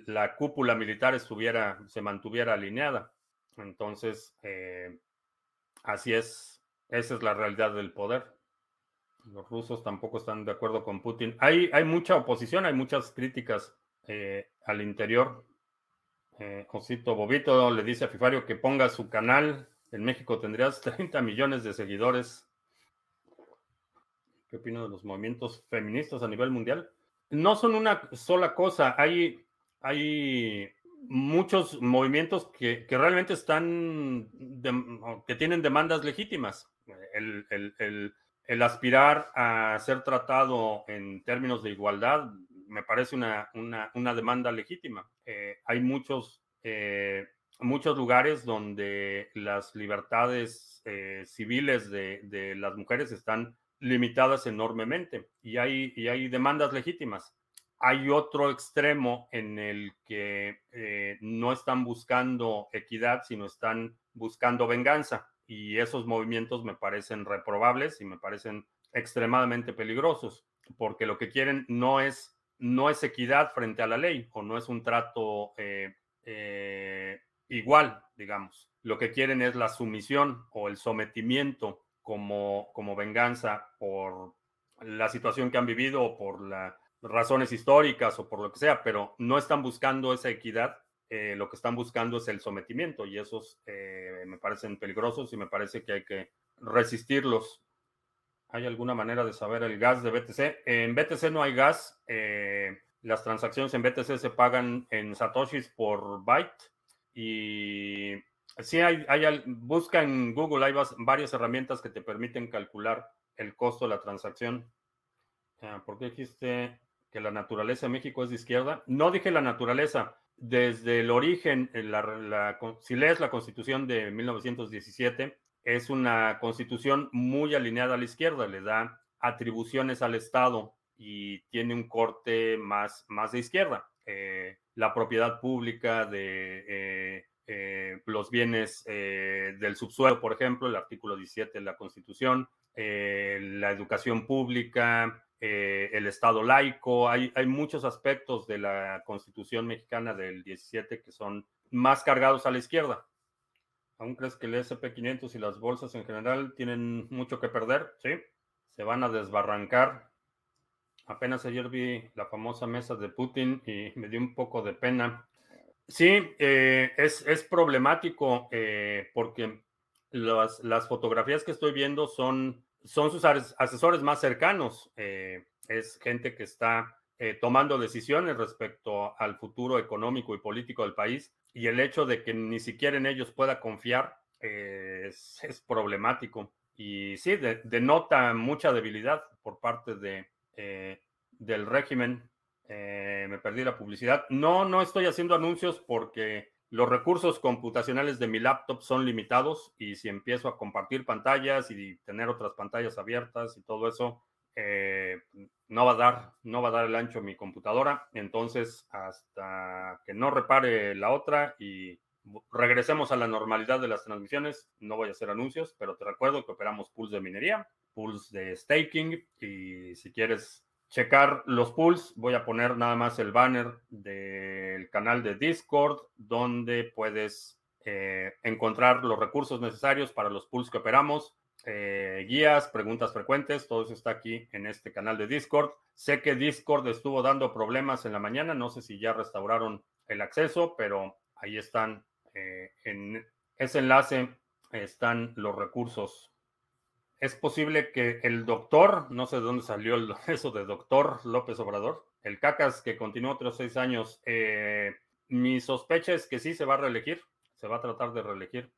la cúpula militar estuviera, se mantuviera alineada. Entonces, eh, así es, esa es la realidad del poder. Los rusos tampoco están de acuerdo con Putin. Hay, hay mucha oposición, hay muchas críticas eh, al interior eh, Josito Bobito le dice a Fifario que ponga su canal. En México tendrías 30 millones de seguidores. ¿Qué opino de los movimientos feministas a nivel mundial? No son una sola cosa. Hay, hay muchos movimientos que, realmente están, que tienen demandas legítimas. El, el, aspirar a ser tratado en términos de igualdad me parece una, una, demanda legítima. Eh, hay muchos, eh, muchos lugares donde las libertades eh, civiles de, las mujeres están limitadas enormemente y hay, y hay demandas legítimas. Hay otro extremo en el que no están buscando equidad, sino están buscando venganza. Y esos movimientos me parecen reprobables y me parecen extremadamente peligrosos, porque lo que quieren no es no es equidad frente a la ley o no es un trato eh, eh, igual, digamos. Lo que quieren es la sumisión o el sometimiento como, como venganza por la situación que han vivido o por las razones históricas o por lo que sea, pero no están buscando esa equidad. Eh, lo que están buscando es el sometimiento y esos eh, me parecen peligrosos y me parece que hay que resistirlos. ¿Hay alguna manera de saber el gas de BTC? En BTC no hay gas. Eh, las transacciones en BTC se pagan en satoshis por byte y sí hay, hay busca en Google, hay varias herramientas que te permiten calcular el costo de la transacción. Ah, ¿Por qué dijiste que la naturaleza de México es de izquierda? No dije la naturaleza. Desde el origen, la, si lees la constitución de 1917, es una constitución muy alineada a la izquierda, le da atribuciones al Estado y tiene un corte más, más de izquierda. Eh, la propiedad pública de eh, eh, los bienes del subsuelo, por ejemplo, el artículo 17 de la Constitución, la educación pública, el Estado laico. Hay, hay muchos aspectos de la Constitución mexicana del 17 que son más cargados a la izquierda. ¿Aún crees que el SP500 y las bolsas en general tienen mucho que perder? Sí, se van a desbarrancar Apenas ayer vi la famosa mesa de Putin y me dio un poco de pena. Sí, eh, es, problemático eh, porque las, las, fotografías que estoy viendo son, son sus asesores más cercanos. Eh, es gente que está tomando decisiones respecto al futuro económico y político del país y el hecho de que ni siquiera en ellos pueda confiar es, es, problemático. Y sí, denota mucha debilidad por parte de, eh, del régimen. Eh, me perdí la publicidad. No, no estoy haciendo anuncios porque los recursos computacionales de mi laptop son limitados y si empiezo a compartir pantallas y tener otras pantallas abiertas y todo eso, eh, no va a dar, no va a dar el ancho mi computadora. Entonces, hasta que no repare la otra y regresemos a la normalidad de las transmisiones, no voy a hacer anuncios, pero te recuerdo que operamos pools de minería pools de staking y si quieres checar los pools, voy a poner nada más el banner del canal de Discord donde puedes eh, encontrar los recursos necesarios para los pools que operamos, eh, guías, preguntas frecuentes, todo eso está aquí en este canal de Discord. Sé que Discord estuvo dando problemas en la mañana, no sé si ya restauraron el acceso, pero ahí están, eh, en ese enlace están los recursos es posible que el doctor, no sé de dónde salió eso de doctor López Obrador, el cacas que continuó otros seis años, eh, mi sospecha es que sí se va a reelegir, se va a tratar de reelegir.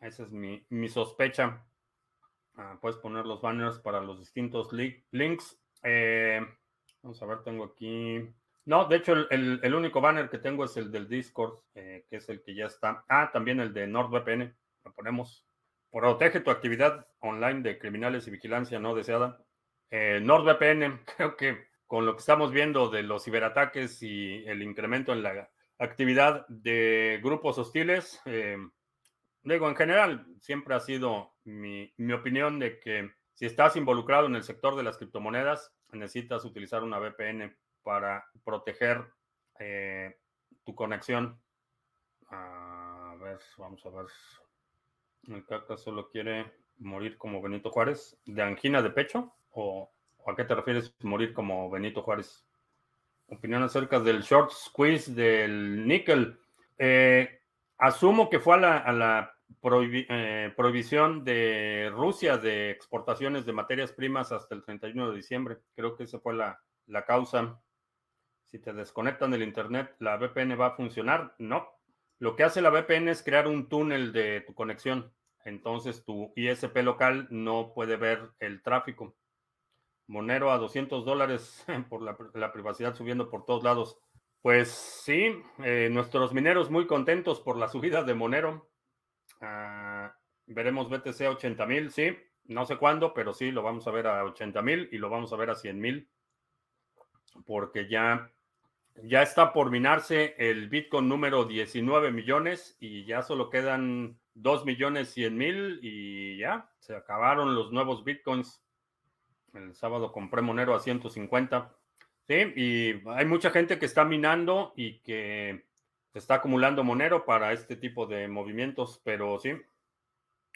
Esa es mi, sospecha. Ah, puedes poner los banners para los distintos links. Eh, vamos a ver, tengo aquí. No, de hecho, el, único banner que tengo es el del Discord, eh, que es el que ya está. Ah, también el de NordVPN. Lo ponemos. Protege tu actividad online de criminales y vigilancia no deseada. Eh, NordVPN, creo que con lo que estamos viendo de los ciberataques y el incremento en la actividad de grupos hostiles, eh, digo, en general, siempre ha sido mi, opinión de que si estás involucrado en el sector de las criptomonedas, necesitas utilizar una VPN para proteger eh, tu conexión. A ver, vamos a ver. El caca solo quiere morir como Benito Juárez. ¿De angina de pecho? ¿O, a qué te refieres morir como Benito Juárez? Opinión acerca del short squeeze del níquel. Eh, asumo que fue a la, eh, prohibición de Rusia de exportaciones de materias primas hasta el 31 de diciembre. Creo que esa fue la, la causa. Si te desconectan del Internet, ¿la VPN va a funcionar? No. Lo que hace la VPN es crear un túnel de tu conexión. Entonces tu ISP local no puede ver el tráfico. Monero a 200 dólares por la, privacidad subiendo por todos lados. Pues sí, eh, nuestros mineros muy contentos por la subida de Monero. Ah, veremos BTC a 80 mil, sí. No sé cuándo, pero sí, lo vamos a ver a 80 mil y lo vamos a ver a 100 mil. Porque ya ya está por minarse el Bitcoin número 19 millones y ya solo quedan 2 millones 100 mil y ya se acabaron los nuevos Bitcoins. El sábado compré Monero a 150. Sí, y hay mucha gente que está minando y que está acumulando Monero para este tipo de movimientos, pero sí,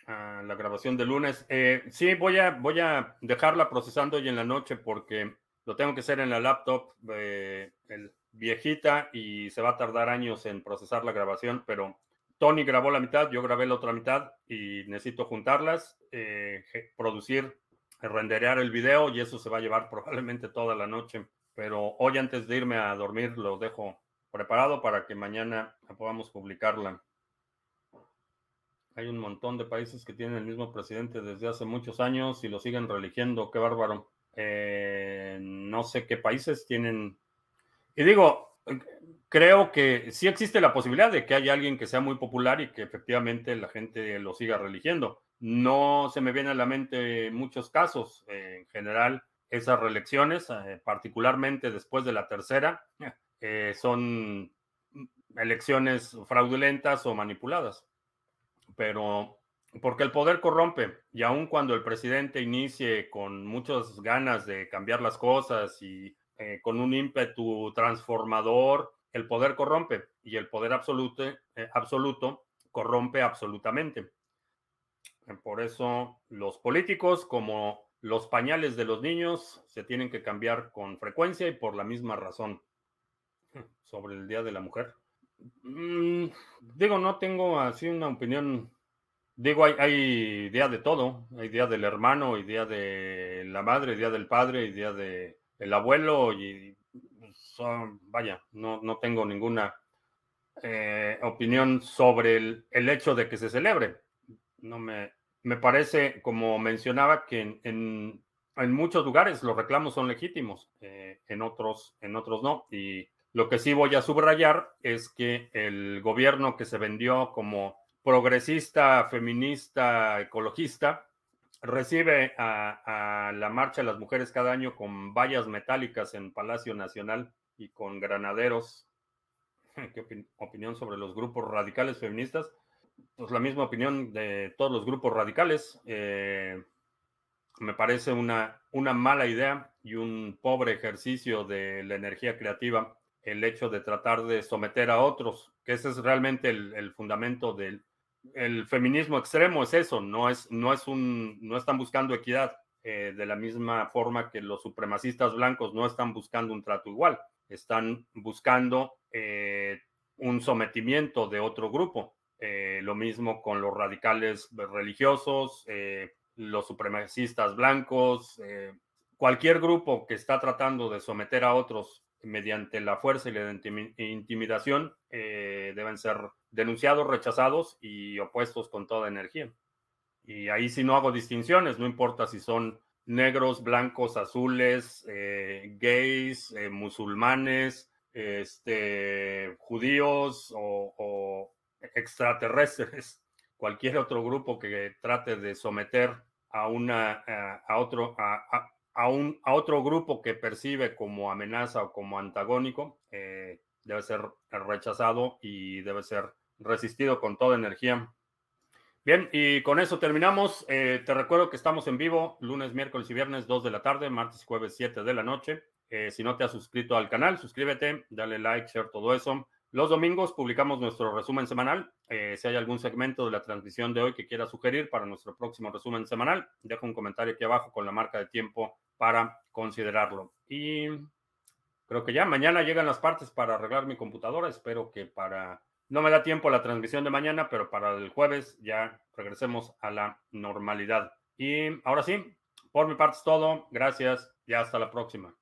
la grabación de lunes. Eh, sí, voy a, voy a dejarla procesando hoy en la noche porque lo tengo que hacer en la laptop eh, el, viejita y se va a tardar años en procesar la grabación, pero Tony grabó la mitad, yo grabé la otra mitad y necesito juntarlas, eh, producir, renderear el video y eso se va a llevar probablemente toda la noche. Pero hoy antes de irme a dormir lo dejo preparado para que mañana podamos publicarla. Hay un montón de países que tienen el mismo presidente desde hace muchos años y lo siguen religiendo. Qué bárbaro. Eh, no sé qué países tienen. Y digo, creo que sí existe la posibilidad de que haya alguien que sea muy popular y que efectivamente la gente lo siga religiendo. No se me vienen a la mente muchos casos. en general, esas reelecciones, eh, particularmente después de la tercera, eh, son elecciones fraudulentas o manipuladas. Pero porque el poder corrompe y aun cuando el presidente inicie con muchas ganas de cambiar las cosas y eh, con un ímpetu transformador, el poder corrompe y el poder absoluto, eh, absoluto corrompe absolutamente. Por eso los políticos, como los pañales de los niños, se tienen que cambiar con frecuencia y por la misma razón sobre el Día de la Mujer. Mm, digo, no tengo así una opinión. Digo, hay, día de todo. Hay día del hermano, hay día de la madre, día del padre, hay día del abuelo. Y vaya, no, no tengo ninguna eh, opinión sobre el, el, hecho de que se celebre. No me, me parece, como mencionaba, que en, en, muchos lugares los reclamos son legítimos, eh, en, otros, en otros no. Y lo que sí voy a subrayar es que el gobierno que se vendió como progresista, feminista, ecologista, recibe a, la Marcha de las Mujeres cada año con vallas metálicas en Palacio Nacional y con granaderos. ¿Qué opinión sobre los grupos radicales feministas? Pues la misma opinión de todos los grupos radicales. Eh, me parece una, una mala idea y un pobre ejercicio de la energía creativa el hecho de tratar de someter a otros, que ese es realmente el, fundamento del el feminismo extremo, es eso, no, es, no, es un, no están buscando equidad, eh, de la misma forma que los supremacistas blancos no están buscando un trato igual, están buscando eh, un sometimiento de otro grupo. Eh, lo mismo con los radicales religiosos, los supremacistas blancos, cualquier grupo que está tratando de someter a otros mediante la fuerza y la intimidación eh, deben ser denunciados, rechazados y opuestos con toda energía. Y ahí sí no hago distinciones, no importa si son negros, blancos, azules, eh, gays, eh, musulmanes, este, judíos o, extraterrestres, cualquier otro grupo que trate de someter a una a, otro a, a, un, a otro grupo que percibe como amenaza o como antagónico, eh, debe ser rechazado y debe ser resistido con toda energía. Bien, y con eso terminamos. Eh, te recuerdo que estamos en vivo lunes, miércoles y viernes 2 de la tarde, martes y jueves 7 de la noche. Eh, si no te has suscrito al canal, suscríbete, dale like, share, todo eso. Los domingos publicamos nuestro resumen semanal. Si hay algún segmento de la transmisión de hoy que quiera sugerir para nuestro próximo resumen semanal, deja un comentario aquí abajo con la marca de tiempo para considerarlo. Y creo que ya mañana llegan las partes para arreglar mi computadora. Espero que para... No me da tiempo la transmisión de mañana, pero para el jueves ya regresemos a la normalidad. Y ahora sí, por mi parte es todo. Gracias y hasta la próxima.